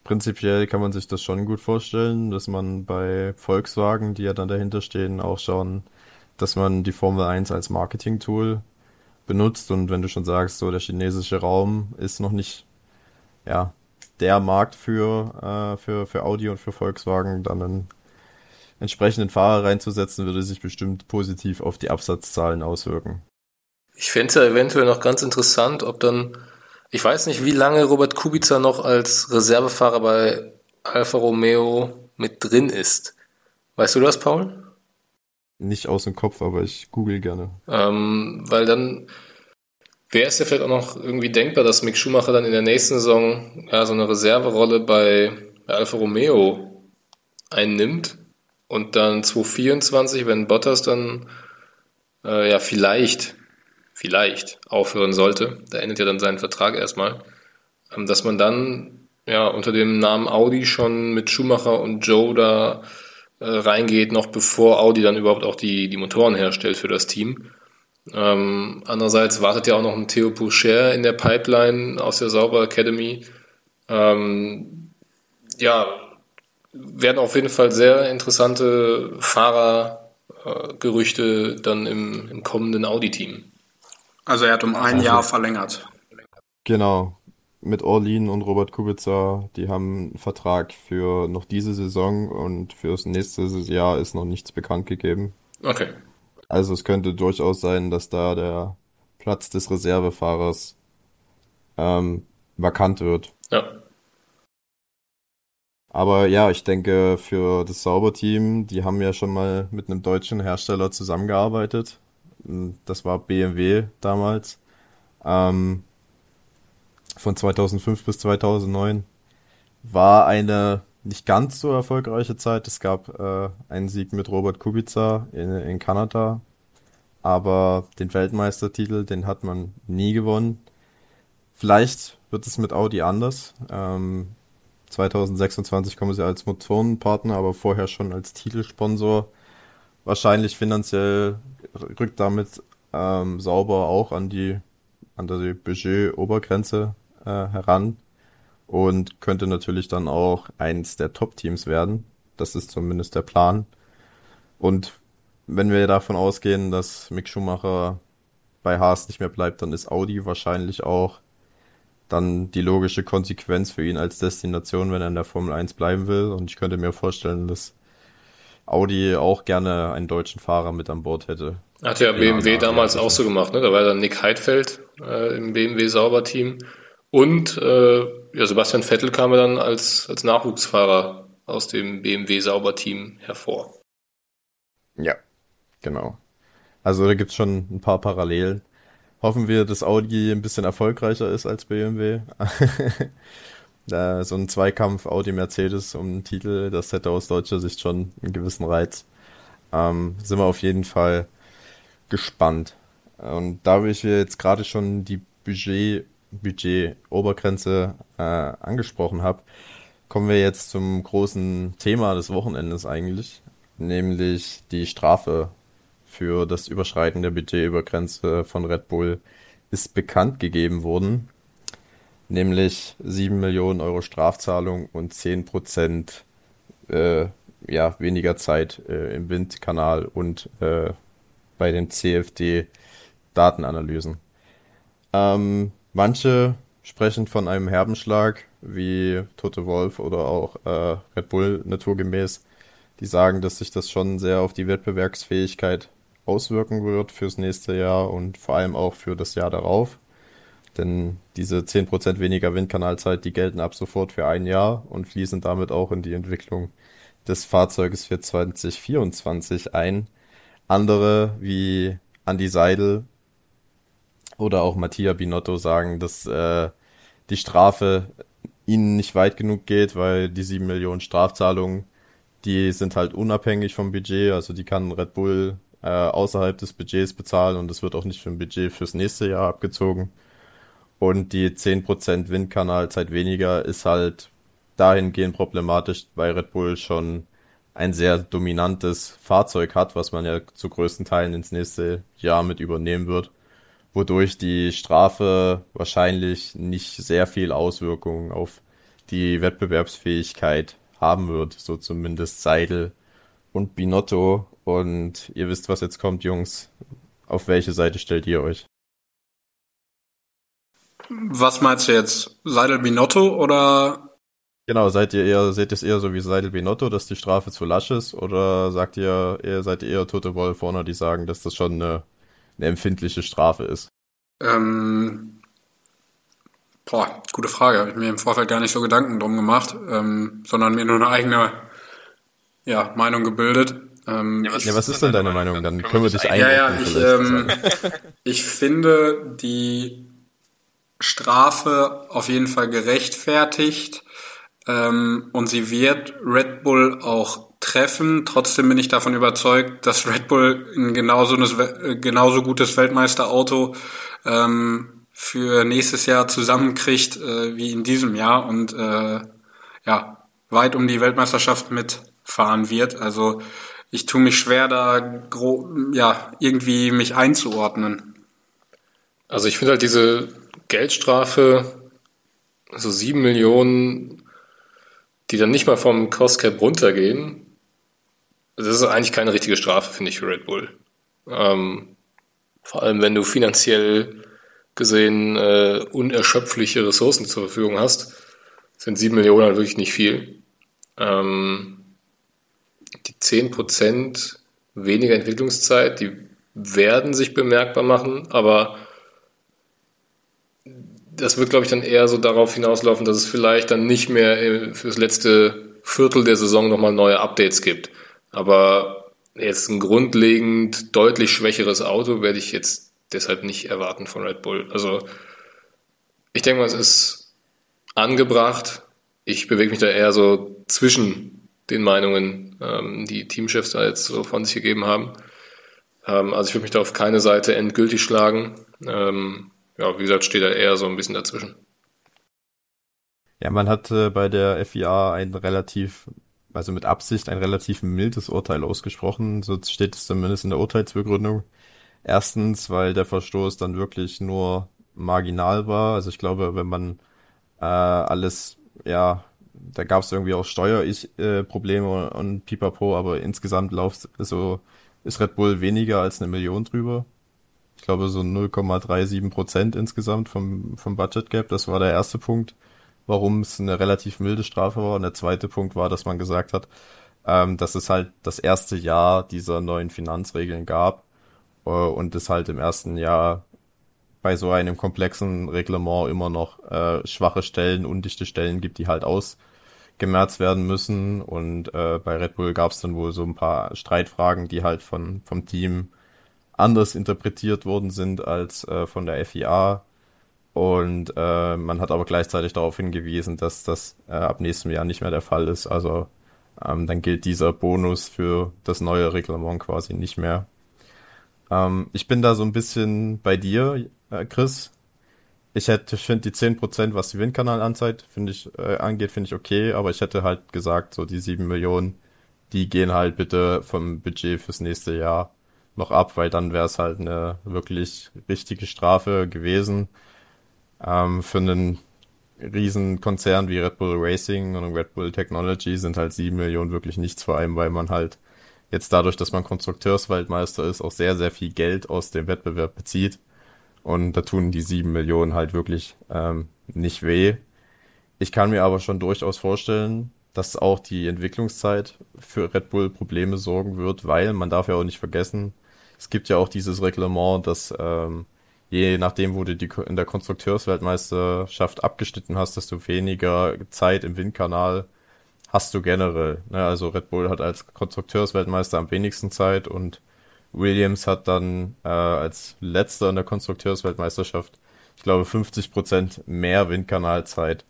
prinzipiell kann man sich das schon gut vorstellen, dass man bei Volkswagen, die ja dann dahinter stehen, auch schauen, dass man die Formel 1 als Marketing-Tool benutzt und wenn du schon sagst, so der chinesische Raum ist noch nicht ja der Markt für, äh, für, für Audi und für Volkswagen, dann einen entsprechenden Fahrer reinzusetzen, würde sich bestimmt positiv auf die Absatzzahlen auswirken. Ich fände es ja eventuell noch ganz interessant, ob dann ich weiß nicht, wie lange Robert Kubica noch als Reservefahrer bei Alfa Romeo mit drin ist. Weißt du das, Paul? Nicht aus dem Kopf, aber ich google gerne. Ähm, weil dann wäre es ja vielleicht auch noch irgendwie denkbar, dass Mick Schumacher dann in der nächsten Saison ja, so eine Reserverolle bei, bei Alfa Romeo einnimmt und dann 2024, wenn Bottas dann äh, ja vielleicht vielleicht aufhören sollte, da endet ja dann sein Vertrag erstmal, ähm, dass man dann ja unter dem Namen Audi schon mit Schumacher und Joe da äh, reingeht, noch bevor Audi dann überhaupt auch die, die Motoren herstellt für das Team. Ähm, andererseits wartet ja auch noch ein Theo Poucher in der Pipeline aus der Sauber Academy. Ähm, ja, werden auf jeden Fall sehr interessante Fahrergerüchte äh, dann im, im kommenden Audi-Team. Also er hat um ein also, Jahr verlängert. Genau. Mit Orlin und Robert Kubica, die haben einen Vertrag für noch diese Saison und fürs nächste Jahr ist noch nichts bekannt gegeben. Okay. Also es könnte durchaus sein, dass da der Platz des Reservefahrers ähm, vakant wird. Ja. Aber ja, ich denke, für das Sauberteam, die haben ja schon mal mit einem deutschen Hersteller zusammengearbeitet. Das war BMW damals. Ähm, von 2005 bis 2009 war eine nicht ganz so erfolgreiche Zeit. Es gab äh, einen Sieg mit Robert Kubica in, in Kanada, aber den Weltmeistertitel, den hat man nie gewonnen. Vielleicht wird es mit Audi anders. Ähm, 2026 kommen sie als Motorenpartner, aber vorher schon als Titelsponsor. Wahrscheinlich finanziell rückt damit ähm, sauber auch an die an die Budget-Obergrenze äh, heran und könnte natürlich dann auch eins der Top-Teams werden. Das ist zumindest der Plan. Und wenn wir davon ausgehen, dass Mick Schumacher bei Haas nicht mehr bleibt, dann ist Audi wahrscheinlich auch dann die logische Konsequenz für ihn als Destination, wenn er in der Formel 1 bleiben will. Und ich könnte mir vorstellen, dass Audi auch gerne einen deutschen Fahrer mit an Bord hätte. Hat ja BMW damals auch so gemacht, ne? Da war dann Nick Heidfeld äh, im BMW Sauberteam. Und äh, ja, Sebastian Vettel kam ja dann als, als Nachwuchsfahrer aus dem BMW Sauberteam hervor. Ja, genau. Also da gibt's schon ein paar Parallelen. Hoffen wir, dass Audi ein bisschen erfolgreicher ist als BMW. so ein Zweikampf Audi-Mercedes um den Titel, das hätte aus deutscher Sicht schon einen gewissen Reiz. Ähm, sind wir auf jeden Fall gespannt. Und da ich jetzt gerade schon die Budget, Budget-Obergrenze äh, angesprochen habe, kommen wir jetzt zum großen Thema des Wochenendes eigentlich, nämlich die Strafe für das Überschreiten der Budgetübergrenze von Red Bull ist bekannt gegeben worden, nämlich 7 Millionen Euro Strafzahlung und 10 Prozent äh, ja, weniger Zeit äh, im Windkanal und äh, bei den CFD-Datenanalysen. Ähm, manche sprechen von einem Herbenschlag, wie Tote Wolf oder auch äh, Red Bull naturgemäß. Die sagen, dass sich das schon sehr auf die Wettbewerbsfähigkeit auswirken wird fürs nächste Jahr und vor allem auch für das Jahr darauf. Denn diese 10% weniger Windkanalzeit, die gelten ab sofort für ein Jahr und fließen damit auch in die Entwicklung des Fahrzeuges für 2024 ein. Andere wie Andy Seidel oder auch Mattia Binotto sagen, dass äh, die Strafe ihnen nicht weit genug geht, weil die 7 Millionen Strafzahlungen, die sind halt unabhängig vom Budget, also die kann Red Bull äh, außerhalb des Budgets bezahlen und es wird auch nicht für ein Budget fürs nächste Jahr abgezogen. Und die 10% Windkanalzeit weniger ist halt dahingehend problematisch, weil Red Bull schon ein sehr dominantes Fahrzeug hat, was man ja zu größten Teilen ins nächste Jahr mit übernehmen wird, wodurch die Strafe wahrscheinlich nicht sehr viel Auswirkungen auf die Wettbewerbsfähigkeit haben wird, so zumindest Seidel und Binotto. Und ihr wisst, was jetzt kommt, Jungs. Auf welche Seite stellt ihr euch? Was meinst du jetzt? Seidel Binotto oder Genau, seid ihr eher, seht ihr es eher so wie Seidel Binotto, dass die Strafe zu lasch ist? Oder sagt ihr, ihr seid ihr eher Tote Wolfhorner, die sagen, dass das schon eine, eine empfindliche Strafe ist? Ähm, boah, gute Frage. Habe ich mir im Vorfeld gar nicht so Gedanken drum gemacht, ähm, sondern mir nur eine eigene ja, Meinung gebildet. Ähm, ja, was, ja, was ist denn deine Meinung? Dann können wir dich einordnen. Ja, ja, ich, ähm, ich finde die Strafe auf jeden Fall gerechtfertigt ähm, und sie wird Red Bull auch treffen. Trotzdem bin ich davon überzeugt, dass Red Bull ein genauso, ein genauso gutes Weltmeisterauto ähm, für nächstes Jahr zusammenkriegt äh, wie in diesem Jahr und äh, ja weit um die Weltmeisterschaft mitfahren wird. Also ich tue mich schwer, da ja irgendwie mich einzuordnen. Also ich finde halt diese Geldstrafe, so sieben Millionen die dann nicht mal vom Cost Cap runtergehen, das ist eigentlich keine richtige Strafe, finde ich, für Red Bull. Ähm, vor allem, wenn du finanziell gesehen äh, unerschöpfliche Ressourcen zur Verfügung hast, sind sieben Millionen halt wirklich nicht viel. Ähm, die zehn Prozent weniger Entwicklungszeit, die werden sich bemerkbar machen, aber das wird, glaube ich, dann eher so darauf hinauslaufen, dass es vielleicht dann nicht mehr fürs letzte Viertel der Saison nochmal neue Updates gibt. Aber jetzt ein grundlegend deutlich schwächeres Auto werde ich jetzt deshalb nicht erwarten von Red Bull. Also ich denke mal, es ist angebracht. Ich bewege mich da eher so zwischen den Meinungen, ähm, die Teamchefs da jetzt so von sich gegeben haben. Ähm, also ich würde mich da auf keine Seite endgültig schlagen. Ähm, ja, wie gesagt, steht da eher so ein bisschen dazwischen. Ja, man hat äh, bei der FIA ein relativ, also mit Absicht ein relativ mildes Urteil ausgesprochen. So steht es zumindest in der Urteilsbegründung. Erstens, weil der Verstoß dann wirklich nur marginal war. Also ich glaube, wenn man äh, alles, ja, da gab es irgendwie auch Steuerprobleme äh, und Pipapo, aber insgesamt läuft so ist Red Bull weniger als eine Million drüber. Ich glaube so 0,37 Prozent insgesamt vom, vom Budget Gap. Das war der erste Punkt, warum es eine relativ milde Strafe war. Und der zweite Punkt war, dass man gesagt hat, ähm, dass es halt das erste Jahr dieser neuen Finanzregeln gab äh, und es halt im ersten Jahr bei so einem komplexen Reglement immer noch äh, schwache Stellen, undichte Stellen gibt, die halt ausgemerzt werden müssen. Und äh, bei Red Bull gab es dann wohl so ein paar Streitfragen, die halt von vom Team anders interpretiert worden sind als äh, von der FIA. Und äh, man hat aber gleichzeitig darauf hingewiesen, dass das äh, ab nächstem Jahr nicht mehr der Fall ist. Also ähm, dann gilt dieser Bonus für das neue Reglement quasi nicht mehr. Ähm, ich bin da so ein bisschen bei dir, äh, Chris. Ich hätte, ich finde die 10%, was die Windkanalanzeit finde ich, äh, angeht, finde ich okay, aber ich hätte halt gesagt, so die 7 Millionen, die gehen halt bitte vom Budget fürs nächste Jahr noch ab, weil dann wäre es halt eine wirklich richtige Strafe gewesen. Ähm, für einen riesen Konzern wie Red Bull Racing und Red Bull Technology sind halt sieben Millionen wirklich nichts, vor allem weil man halt jetzt dadurch, dass man Konstrukteursweltmeister ist, auch sehr, sehr viel Geld aus dem Wettbewerb bezieht. Und da tun die sieben Millionen halt wirklich ähm, nicht weh. Ich kann mir aber schon durchaus vorstellen, dass auch die Entwicklungszeit für Red Bull Probleme sorgen wird, weil man darf ja auch nicht vergessen, es gibt ja auch dieses Reglement, dass ähm, je nachdem, wo du die in der Konstrukteursweltmeisterschaft abgeschnitten hast, desto weniger Zeit im Windkanal hast du generell. Ne? Also Red Bull hat als Konstrukteursweltmeister am wenigsten Zeit und Williams hat dann äh, als letzter in der Konstrukteursweltmeisterschaft, ich glaube, 50 Prozent mehr Windkanalzeit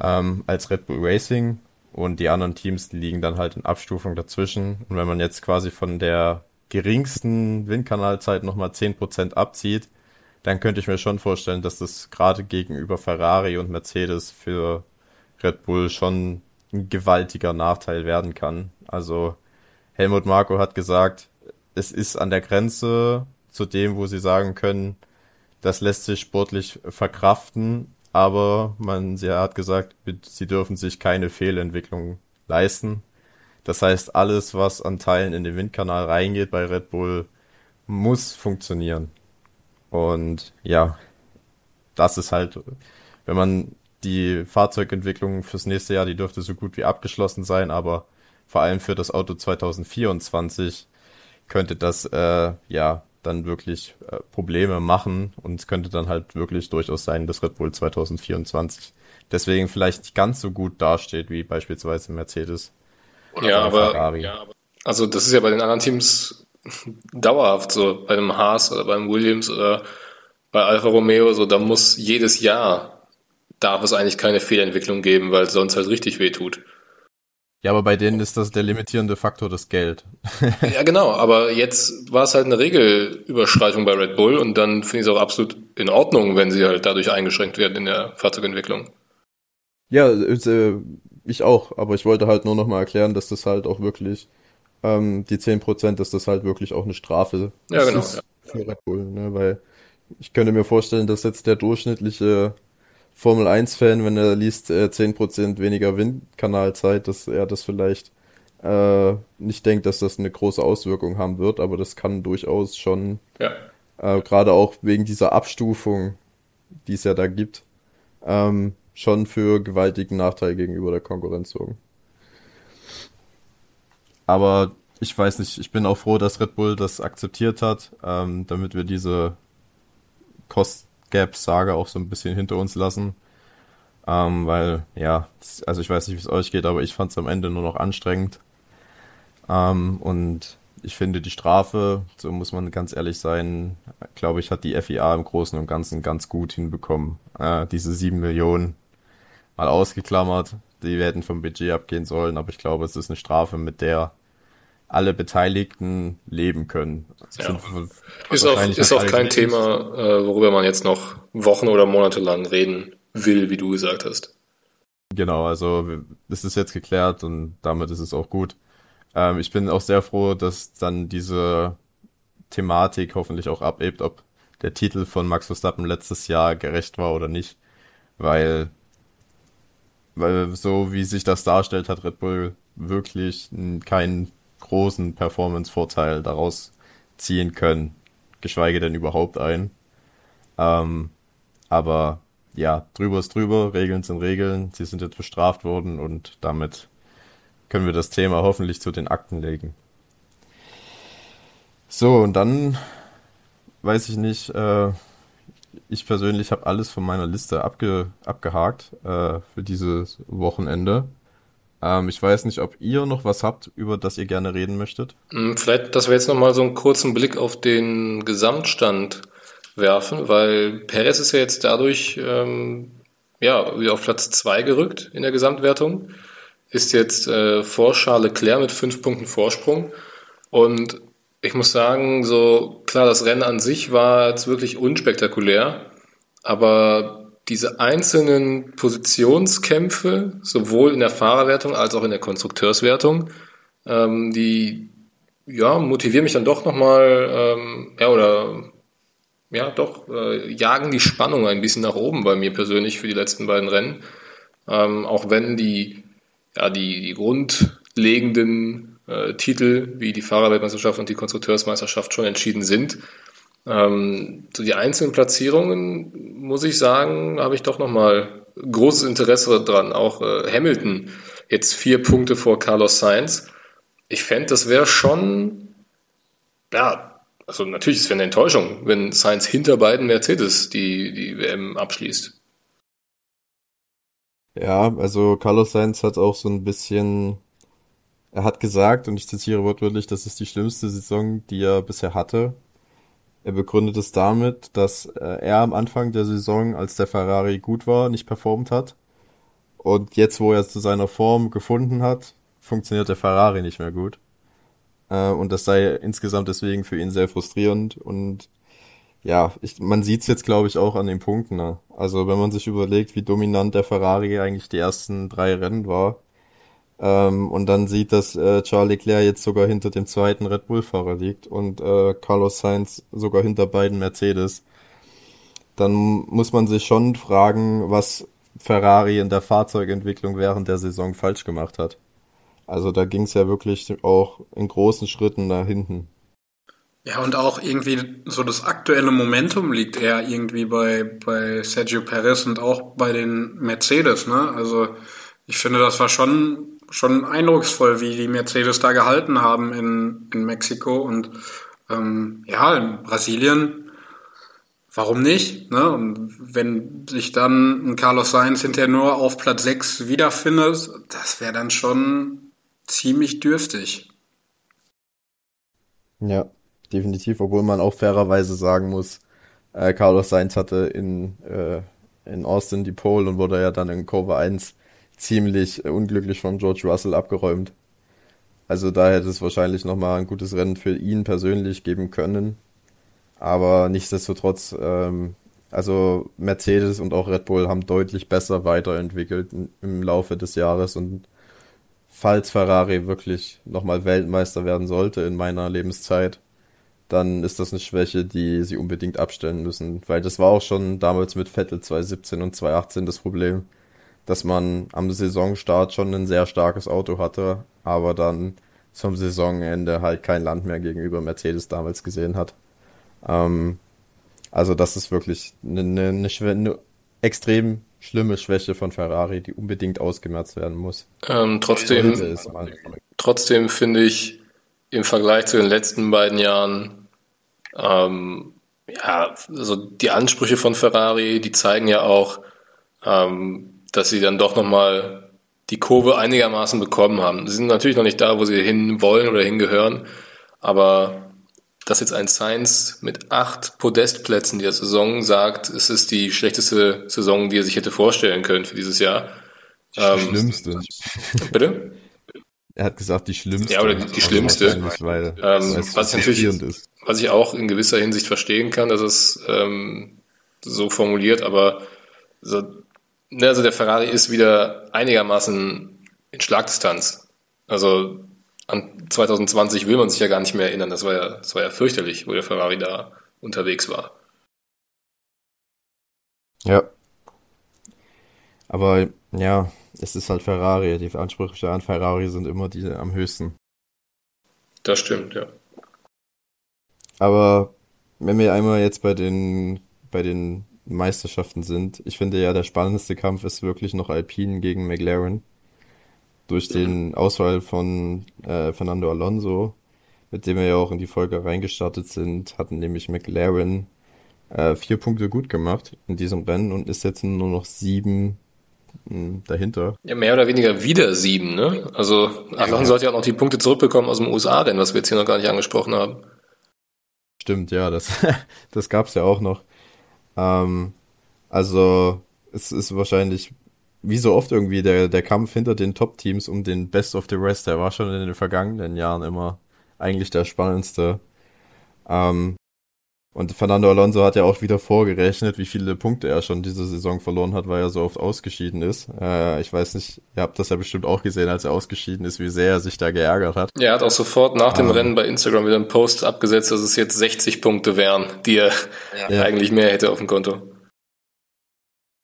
ähm, als Red Bull Racing und die anderen Teams liegen dann halt in Abstufung dazwischen. Und wenn man jetzt quasi von der geringsten Windkanalzeit nochmal 10% abzieht, dann könnte ich mir schon vorstellen, dass das gerade gegenüber Ferrari und Mercedes für Red Bull schon ein gewaltiger Nachteil werden kann. Also Helmut Marko hat gesagt, es ist an der Grenze zu dem, wo sie sagen können, das lässt sich sportlich verkraften, aber man, sie hat gesagt, sie dürfen sich keine Fehlentwicklung leisten. Das heißt, alles, was an Teilen in den Windkanal reingeht bei Red Bull, muss funktionieren. Und ja, das ist halt, wenn man die Fahrzeugentwicklung fürs nächste Jahr, die dürfte so gut wie abgeschlossen sein, aber vor allem für das Auto 2024 könnte das äh, ja dann wirklich äh, Probleme machen und es könnte dann halt wirklich durchaus sein, dass Red Bull 2024 deswegen vielleicht nicht ganz so gut dasteht wie beispielsweise Mercedes. Oder ja, aber, ja, aber also das ist ja bei den anderen Teams dauerhaft so, bei dem Haas oder beim Williams oder bei Alfa Romeo, so da muss jedes Jahr darf es eigentlich keine Fehlentwicklung geben, weil es sonst halt richtig weh tut. Ja, aber bei denen ist das der limitierende Faktor das Geld. ja, genau, aber jetzt war es halt eine Regelüberschreitung bei Red Bull und dann finde ich es auch absolut in Ordnung, wenn sie halt dadurch eingeschränkt werden in der Fahrzeugentwicklung. Ja, äh, ich auch, aber ich wollte halt nur nochmal erklären, dass das halt auch wirklich, ähm, die 10%, dass das halt wirklich auch eine Strafe ja, genau, ist ja. für Red Bull, ne? Weil ich könnte mir vorstellen, dass jetzt der durchschnittliche Formel 1-Fan, wenn er liest, äh, 10% weniger Windkanalzeit, dass er das vielleicht äh, nicht denkt, dass das eine große Auswirkung haben wird, aber das kann durchaus schon, ja. äh, gerade auch wegen dieser Abstufung, die es ja da gibt, ähm, schon für gewaltigen Nachteil gegenüber der Konkurrenz sorgen. Aber ich weiß nicht, ich bin auch froh, dass Red Bull das akzeptiert hat, ähm, damit wir diese Cost Gap Saga auch so ein bisschen hinter uns lassen. Ähm, weil, ja, also ich weiß nicht, wie es euch geht, aber ich fand es am Ende nur noch anstrengend. Ähm, und ich finde die Strafe, so muss man ganz ehrlich sein, glaube ich, hat die FIA im Großen und Ganzen ganz gut hinbekommen. Äh, diese sieben Millionen mal ausgeklammert, die hätten vom Budget abgehen sollen, aber ich glaube, es ist eine Strafe, mit der alle Beteiligten leben können. Ja. Ist auch, ist auch kein Thema, äh, worüber man jetzt noch Wochen oder Monate lang reden will, wie du gesagt hast. Genau, also es ist jetzt geklärt und damit ist es auch gut. Ähm, ich bin auch sehr froh, dass dann diese Thematik hoffentlich auch abebt, ob der Titel von Max Verstappen letztes Jahr gerecht war oder nicht, weil weil so wie sich das darstellt, hat Red Bull wirklich keinen großen Performance-Vorteil daraus ziehen können, geschweige denn überhaupt ein. Ähm, aber ja, drüber ist drüber, Regeln sind Regeln, sie sind jetzt bestraft worden und damit können wir das Thema hoffentlich zu den Akten legen. So, und dann weiß ich nicht, äh, ich persönlich habe alles von meiner Liste abge abgehakt äh, für dieses Wochenende. Ähm, ich weiß nicht, ob ihr noch was habt, über das ihr gerne reden möchtet. Hm, vielleicht, dass wir jetzt nochmal so einen kurzen Blick auf den Gesamtstand werfen, weil Perez ist ja jetzt dadurch ähm, ja, wieder auf Platz zwei gerückt in der Gesamtwertung. Ist jetzt äh, vor Charles Leclerc mit fünf Punkten Vorsprung. Und ich muss sagen, so klar, das Rennen an sich war jetzt wirklich unspektakulär, aber diese einzelnen Positionskämpfe, sowohl in der Fahrerwertung als auch in der Konstrukteurswertung, ähm, die ja, motivieren mich dann doch nochmal, ähm, ja, oder ja, doch, äh, jagen die Spannung ein bisschen nach oben bei mir persönlich für die letzten beiden Rennen. Ähm, auch wenn die, ja, die, die grundlegenden äh, Titel wie die Fahrerweltmeisterschaft und die Konstrukteursmeisterschaft schon entschieden sind, ähm, so die einzelnen Platzierungen, muss ich sagen, habe ich doch nochmal großes Interesse dran. Auch äh, Hamilton jetzt vier Punkte vor Carlos Sainz. Ich fände, das wäre schon, ja, also natürlich ist es eine Enttäuschung, wenn Sainz hinter beiden Mercedes die, die WM abschließt. Ja, also Carlos Sainz hat auch so ein bisschen, er hat gesagt, und ich zitiere wortwörtlich, das ist die schlimmste Saison, die er bisher hatte. Er begründet es damit, dass äh, er am Anfang der Saison, als der Ferrari gut war, nicht performt hat. Und jetzt, wo er zu seiner Form gefunden hat, funktioniert der Ferrari nicht mehr gut. Äh, und das sei insgesamt deswegen für ihn sehr frustrierend. Und ja, ich, man sieht es jetzt, glaube ich, auch an den Punkten. Ne? Also wenn man sich überlegt, wie dominant der Ferrari eigentlich die ersten drei Rennen war, ähm, und dann sieht, dass äh, Charles Leclerc jetzt sogar hinter dem zweiten Red Bull-Fahrer liegt und äh, Carlos Sainz sogar hinter beiden Mercedes. Dann muss man sich schon fragen, was Ferrari in der Fahrzeugentwicklung während der Saison falsch gemacht hat. Also da ging es ja wirklich auch in großen Schritten nach hinten. Ja, und auch irgendwie so das aktuelle Momentum liegt eher irgendwie bei, bei Sergio Perez und auch bei den Mercedes, ne? Also ich finde, das war schon schon eindrucksvoll, wie die Mercedes da gehalten haben in, in Mexiko und ähm, ja, in Brasilien. Warum nicht? Ne? Und wenn sich dann ein Carlos Sainz hinterher nur auf Platz 6 wiederfindet, das wäre dann schon ziemlich dürftig. Ja, definitiv, obwohl man auch fairerweise sagen muss, äh, Carlos Sainz hatte in, äh, in Austin die Pole und wurde ja dann in Kurve 1 ziemlich unglücklich von George Russell abgeräumt. Also da hätte es wahrscheinlich nochmal ein gutes Rennen für ihn persönlich geben können. Aber nichtsdestotrotz, ähm, also Mercedes und auch Red Bull haben deutlich besser weiterentwickelt im Laufe des Jahres und falls Ferrari wirklich nochmal Weltmeister werden sollte in meiner Lebenszeit, dann ist das eine Schwäche, die sie unbedingt abstellen müssen, weil das war auch schon damals mit Vettel 2017 und 2018 das Problem dass man am Saisonstart schon ein sehr starkes Auto hatte, aber dann zum Saisonende halt kein Land mehr gegenüber Mercedes damals gesehen hat. Ähm, also das ist wirklich eine, eine, eine, extrem schlimme Schwäche von Ferrari, die unbedingt ausgemerzt werden muss. Ähm, trotzdem, trotzdem finde ich, im Vergleich zu den letzten beiden Jahren, ähm, ja, also die Ansprüche von Ferrari, die zeigen ja auch, ähm, dass sie dann doch nochmal die Kurve einigermaßen bekommen haben. Sie sind natürlich noch nicht da, wo sie hin wollen oder hingehören, aber dass jetzt ein Sainz mit acht Podestplätzen dieser Saison sagt, es ist die schlechteste Saison, die er sich hätte vorstellen können für dieses Jahr. Die ähm, schlimmste. Bitte? Er hat gesagt, die schlimmste. Ja, oder die, die schlimmste. Weil, ähm, was, ich natürlich, ist. was ich auch in gewisser Hinsicht verstehen kann, dass es ähm, so formuliert, aber so, ne, also der Ferrari ist wieder einigermaßen in Schlagdistanz. Also an 2020 will man sich ja gar nicht mehr erinnern. Das war ja, das war ja fürchterlich, wo der Ferrari da unterwegs war. Ja. Aber ja, es ist halt Ferrari. Die Ansprüche an Ferrari sind immer die am höchsten. Das stimmt, ja. Aber wenn wir einmal jetzt bei den, bei den Meisterschaften sind, ich finde ja, der spannendste Kampf ist wirklich noch Alpine gegen McLaren durch den Auswahl von äh, Fernando Alonso, mit dem wir ja auch in die Folge reingestartet sind, hatten nämlich McLaren äh, vier Punkte gut gemacht in diesem Rennen und ist jetzt nur noch sieben mh, hm, dahinter. Ja, mehr oder weniger wieder sieben, ne? Also Alonso ja. hat ja auch noch die Punkte zurückbekommen aus dem USA-Rennen, was wir jetzt hier noch gar nicht angesprochen haben. Stimmt, ja, das, das gab's ja auch noch. Ähm, also es ist wahrscheinlich wie so oft irgendwie der, der Kampf hinter den Top-Teams um den Best of the Rest, der war schon in den vergangenen Jahren immer eigentlich der spannendste. Ähm, und Fernando Alonso hat ja auch wieder vorgerechnet, wie viele Punkte er schon diese Saison verloren hat, weil er so oft ausgeschieden ist. Äh, ich weiß nicht, ihr habt das ja bestimmt auch gesehen, als er ausgeschieden ist, wie sehr er sich da geärgert hat. Ja, er hat auch sofort nach dem ähm, Rennen bei Instagram wieder einen Post abgesetzt, dass es jetzt 60 Punkte wären, die er ja. eigentlich mehr hätte auf dem Konto.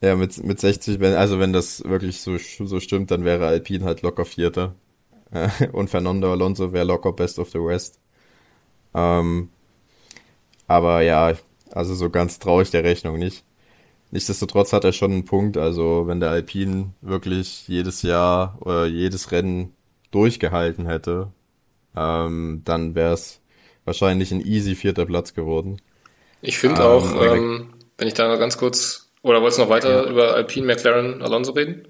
Ja, mit, mit 60, wenn, also wenn das wirklich so, so stimmt, dann wäre Alpine halt locker Vierter. Und Fernando Alonso wäre locker Best of the West. Ähm, aber ja, also so ganz traue ich der Rechnung nicht. Nichtsdestotrotz hat er schon einen Punkt. Also wenn der Alpine wirklich jedes Jahr oder jedes Rennen durchgehalten hätte, ähm, dann wäre es wahrscheinlich ein easy vierter Platz geworden. Ich finde ähm, auch, ähm, wenn ich da ganz kurz oder wolltest du noch weiter ja. über Alpine, McLaren, Alonso reden?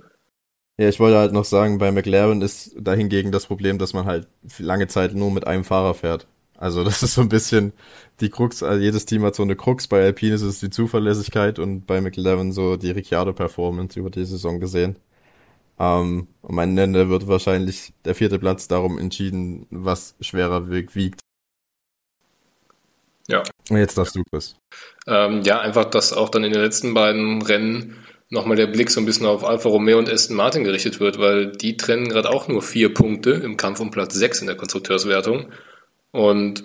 Ja, ich wollte halt noch sagen, bei McLaren ist dahingegen das Problem, dass man halt lange Zeit nur mit einem Fahrer fährt. Also das ist so ein bisschen die Krux, also jedes Team hat so eine Krux. Bei Alpine ist es die Zuverlässigkeit und bei McLaren so die Ricciardo-Performance über die Saison gesehen. Ähm, ein Ende wird wahrscheinlich der vierte Platz darum entschieden, was schwerer wiegt. Ja. Und jetzt darfst du, Chris. Ähm, ja, einfach, dass auch dann in den letzten beiden Rennen nochmal der Blick so ein bisschen auf Alfa Romeo und Aston Martin gerichtet wird, weil die trennen gerade auch nur vier Punkte im Kampf um Platz sechs in der Konstrukteurswertung. Und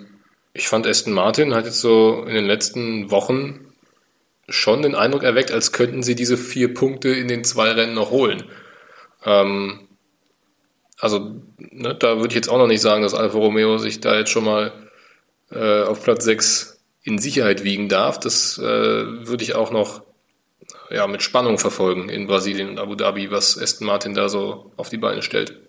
ich fand Aston Martin hat jetzt so in den letzten Wochen schon den Eindruck erweckt, als könnten sie diese vier Punkte in den zwei Rennen noch holen. Ähm, also ne, da würde ich jetzt auch noch nicht sagen, dass Alfa Romeo sich da jetzt schon mal äh, auf Platz 6 in Sicherheit wiegen darf. Das äh, würde ich auch noch ja, mit Spannung verfolgen in Brasilien und Abu Dhabi, was Aston Martin da so auf die Beine stellt.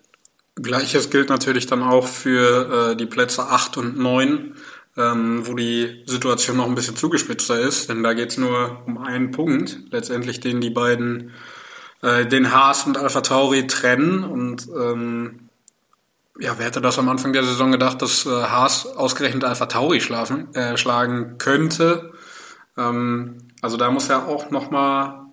Gleiches gilt natürlich dann auch für äh, die Plätze 8 und 9, ähm, wo die Situation noch ein bisschen zugespitzter ist, denn da geht es nur um einen Punkt, letztendlich den die beiden, äh, den Haas und Alpha Tauri trennen und ähm, ja, wer hätte das am Anfang der Saison gedacht, dass äh, Haas ausgerechnet Alpha Tauri schlafen, äh, schlagen könnte? Ähm, also da muss ja auch noch mal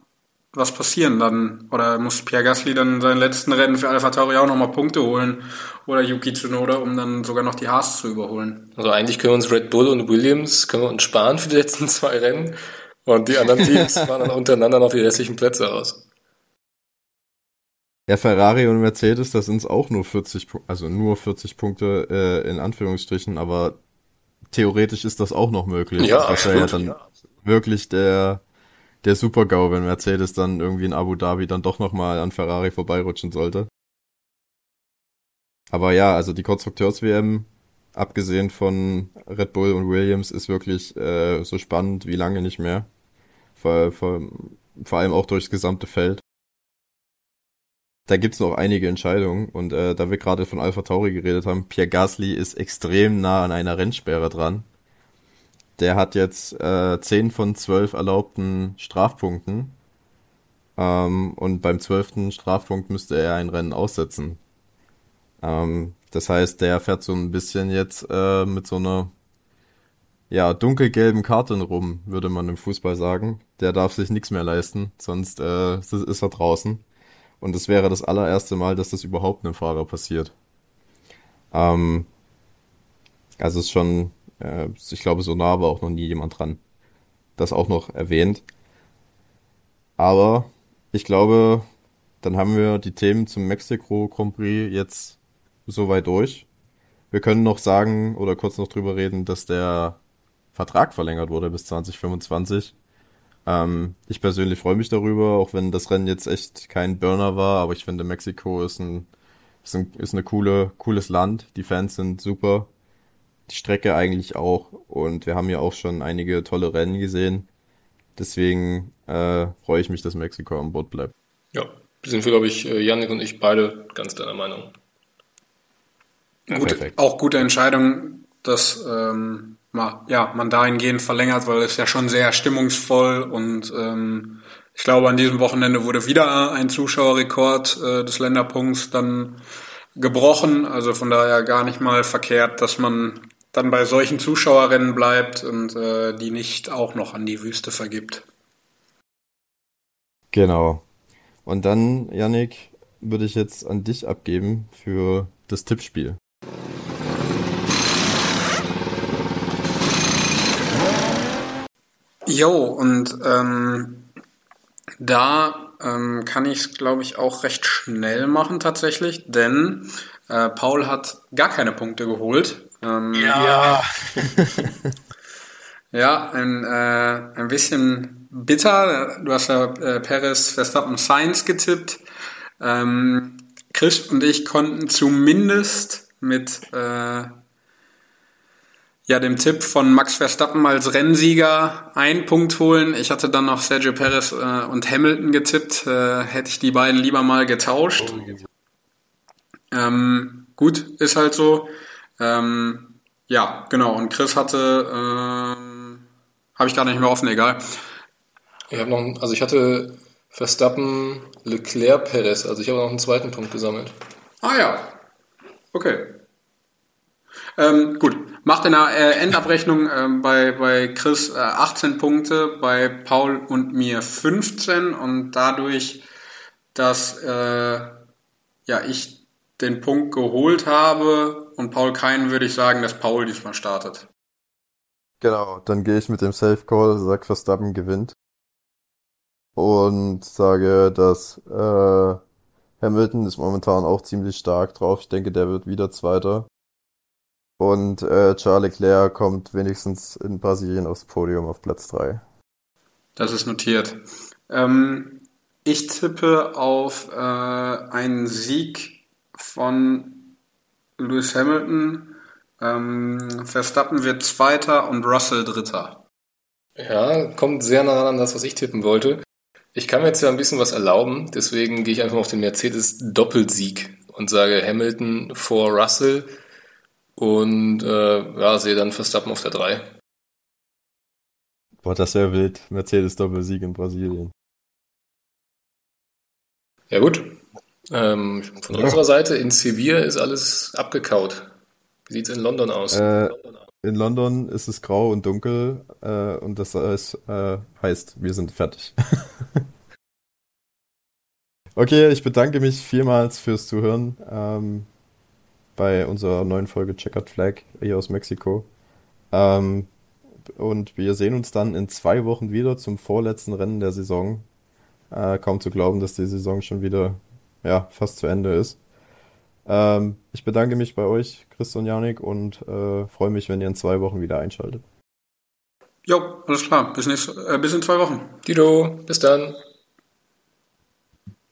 was passieren dann. Oder muss Pierre Gasly dann seinen letzten Rennen für Alpha Tauri auch noch mal Punkte holen? Oder Yuki Tsunoda, um dann sogar noch die Haas zu überholen? Also eigentlich können wir uns Red Bull und Williams können wir uns sparen für die letzten zwei Rennen. Und die anderen Teams fahren dann untereinander noch die restlichen Plätze aus. Ja, Ferrari und Mercedes, das sind auch nur 40, also nur 40 Punkte äh, in Anführungsstrichen, aber theoretisch ist das auch noch möglich. Ja, das wäre ja dann ja. wirklich der der Super-GAU, wenn Mercedes dann irgendwie in Abu Dhabi dann doch nochmal an Ferrari vorbeirutschen sollte. Aber ja, also die Konstrukteurs-WM, abgesehen von Red Bull und Williams, ist wirklich äh, so spannend wie lange nicht mehr. Vor, vor, vor allem auch durchs gesamte Feld. da gibt's noch einige Entscheidungen und äh, da wir gerade von Alpha Tauri geredet haben, Pierre Gasly ist extrem nah an einer Rennsperre dran. Der hat jetzt äh, 10 von 12 erlaubten Strafpunkten ähm, und beim zwölften Strafpunkt müsste er ein Rennen aussetzen. Ähm, das heißt, der fährt so ein bisschen jetzt äh, mit so einer ja, dunkelgelben Karte rum, würde man im Fußball sagen. Der darf sich nichts mehr leisten, sonst äh, ist er draußen. Und es wäre das allererste Mal, dass das überhaupt einem Fahrer passiert. Ähm, also es ist schon, äh, ich glaube, so nah war auch noch nie jemand dran. Das auch noch erwähnt. Aber ich glaube, dann haben wir die Themen zum Mexiko Grand Prix jetzt soweit durch. Wir können noch sagen oder kurz noch drüber reden, dass der Vertrag verlängert wurde bis 2025. Ähm, ich persönlich freue mich darüber, auch wenn das Rennen jetzt echt kein Burner war, aber ich finde Mexiko ist ein, ist ein, ist eine coole, cooles Land. Die Fans sind super. Die Strecke eigentlich auch. Und wir haben ja auch schon einige tolle Rennen gesehen. Deswegen äh, freue ich mich, dass Mexiko an Bord bleibt. Ja, sind wir, glaube ich, Janik und ich beide ganz deiner Meinung. Gut, auch gute Entscheidung, dass ähm, ma, ja, man dahingehend verlängert, weil es ja schon sehr stimmungsvoll und ähm, ich glaube, an diesem Wochenende wurde wieder ein Zuschauerrekord äh, des Länderpunkts dann gebrochen. Also von daher gar nicht mal verkehrt, dass man dann bei solchen Zuschauerrennen bleibt und äh, die nicht auch noch an die Wüste vergibt. Genau. Und dann, Yannick, würde ich jetzt an dich abgeben für das Tippspiel. Jo, und ähm, da ähm, kann ich es, glaube ich, auch recht schnell machen tatsächlich, denn äh, Paul hat gar keine Punkte geholt. Ähm, ja. ja, ein, äh, ein bisschen bitter. Du hast ja äh, Perez, Verstappen, Sainz getippt. Ähm, Chris und ich konnten zumindest mit äh, ja, dem Tipp von Max Verstappen als Rennsieger einen Punkt holen. Ich hatte dann noch Sergio Perez äh, und Hamilton getippt. Äh, hätte ich die beiden lieber mal getauscht. Ähm, gut, ist halt so. Ähm, ja, genau. Und Chris hatte, ähm, habe ich gar nicht mehr offen, egal. Ich habe noch, also ich hatte Verstappen, Leclerc, Perez. Also ich habe noch einen zweiten Punkt gesammelt. Ah ja, okay. Ähm, gut, macht in der äh, Endabrechnung äh, bei, bei Chris äh, 18 Punkte, bei Paul und mir 15 und dadurch, dass äh, ja ich den Punkt geholt habe und Paul keinen, würde ich sagen, dass Paul diesmal startet. Genau, dann gehe ich mit dem Safe Call, sag Verstappen gewinnt und sage, dass äh, Hamilton ist momentan auch ziemlich stark drauf. Ich denke, der wird wieder Zweiter. Und äh, Charles Leclerc kommt wenigstens in Brasilien aufs Podium auf Platz 3. Das ist notiert. Ähm, ich tippe auf äh, einen Sieg von Lewis Hamilton. Ähm, Verstappen wird Zweiter und Russell Dritter. Ja, kommt sehr nah an das, was ich tippen wollte. Ich kann mir jetzt ja ein bisschen was erlauben, deswegen gehe ich einfach mal auf den Mercedes Doppelsieg und sage Hamilton vor Russell und äh, ja, sehe dann Verstappen auf der 3. Boah, das wäre wild. Mercedes Doppelsieg in Brasilien. Ja gut. Ähm, von ja. unserer Seite in Sevilla ist alles abgekaut. Wie sieht's in London aus? Äh, in London ist es grau und dunkel äh, und das ist, äh, heißt, wir sind fertig. okay, ich bedanke mich vielmals fürs Zuhören. Ähm, bei unserer neuen Folge Checkered Flag hier aus Mexiko. Ähm, und wir sehen uns dann in zwei Wochen wieder zum vorletzten Rennen der Saison. Äh, kaum zu glauben, dass die Saison schon wieder ja, fast zu Ende ist. Ähm, ich bedanke mich bei euch, Chris und Janik, und äh, freue mich, wenn ihr in zwei Wochen wieder einschaltet. Jo, alles klar. Bis, nächste, äh, bis in zwei Wochen. Dido, bis dann.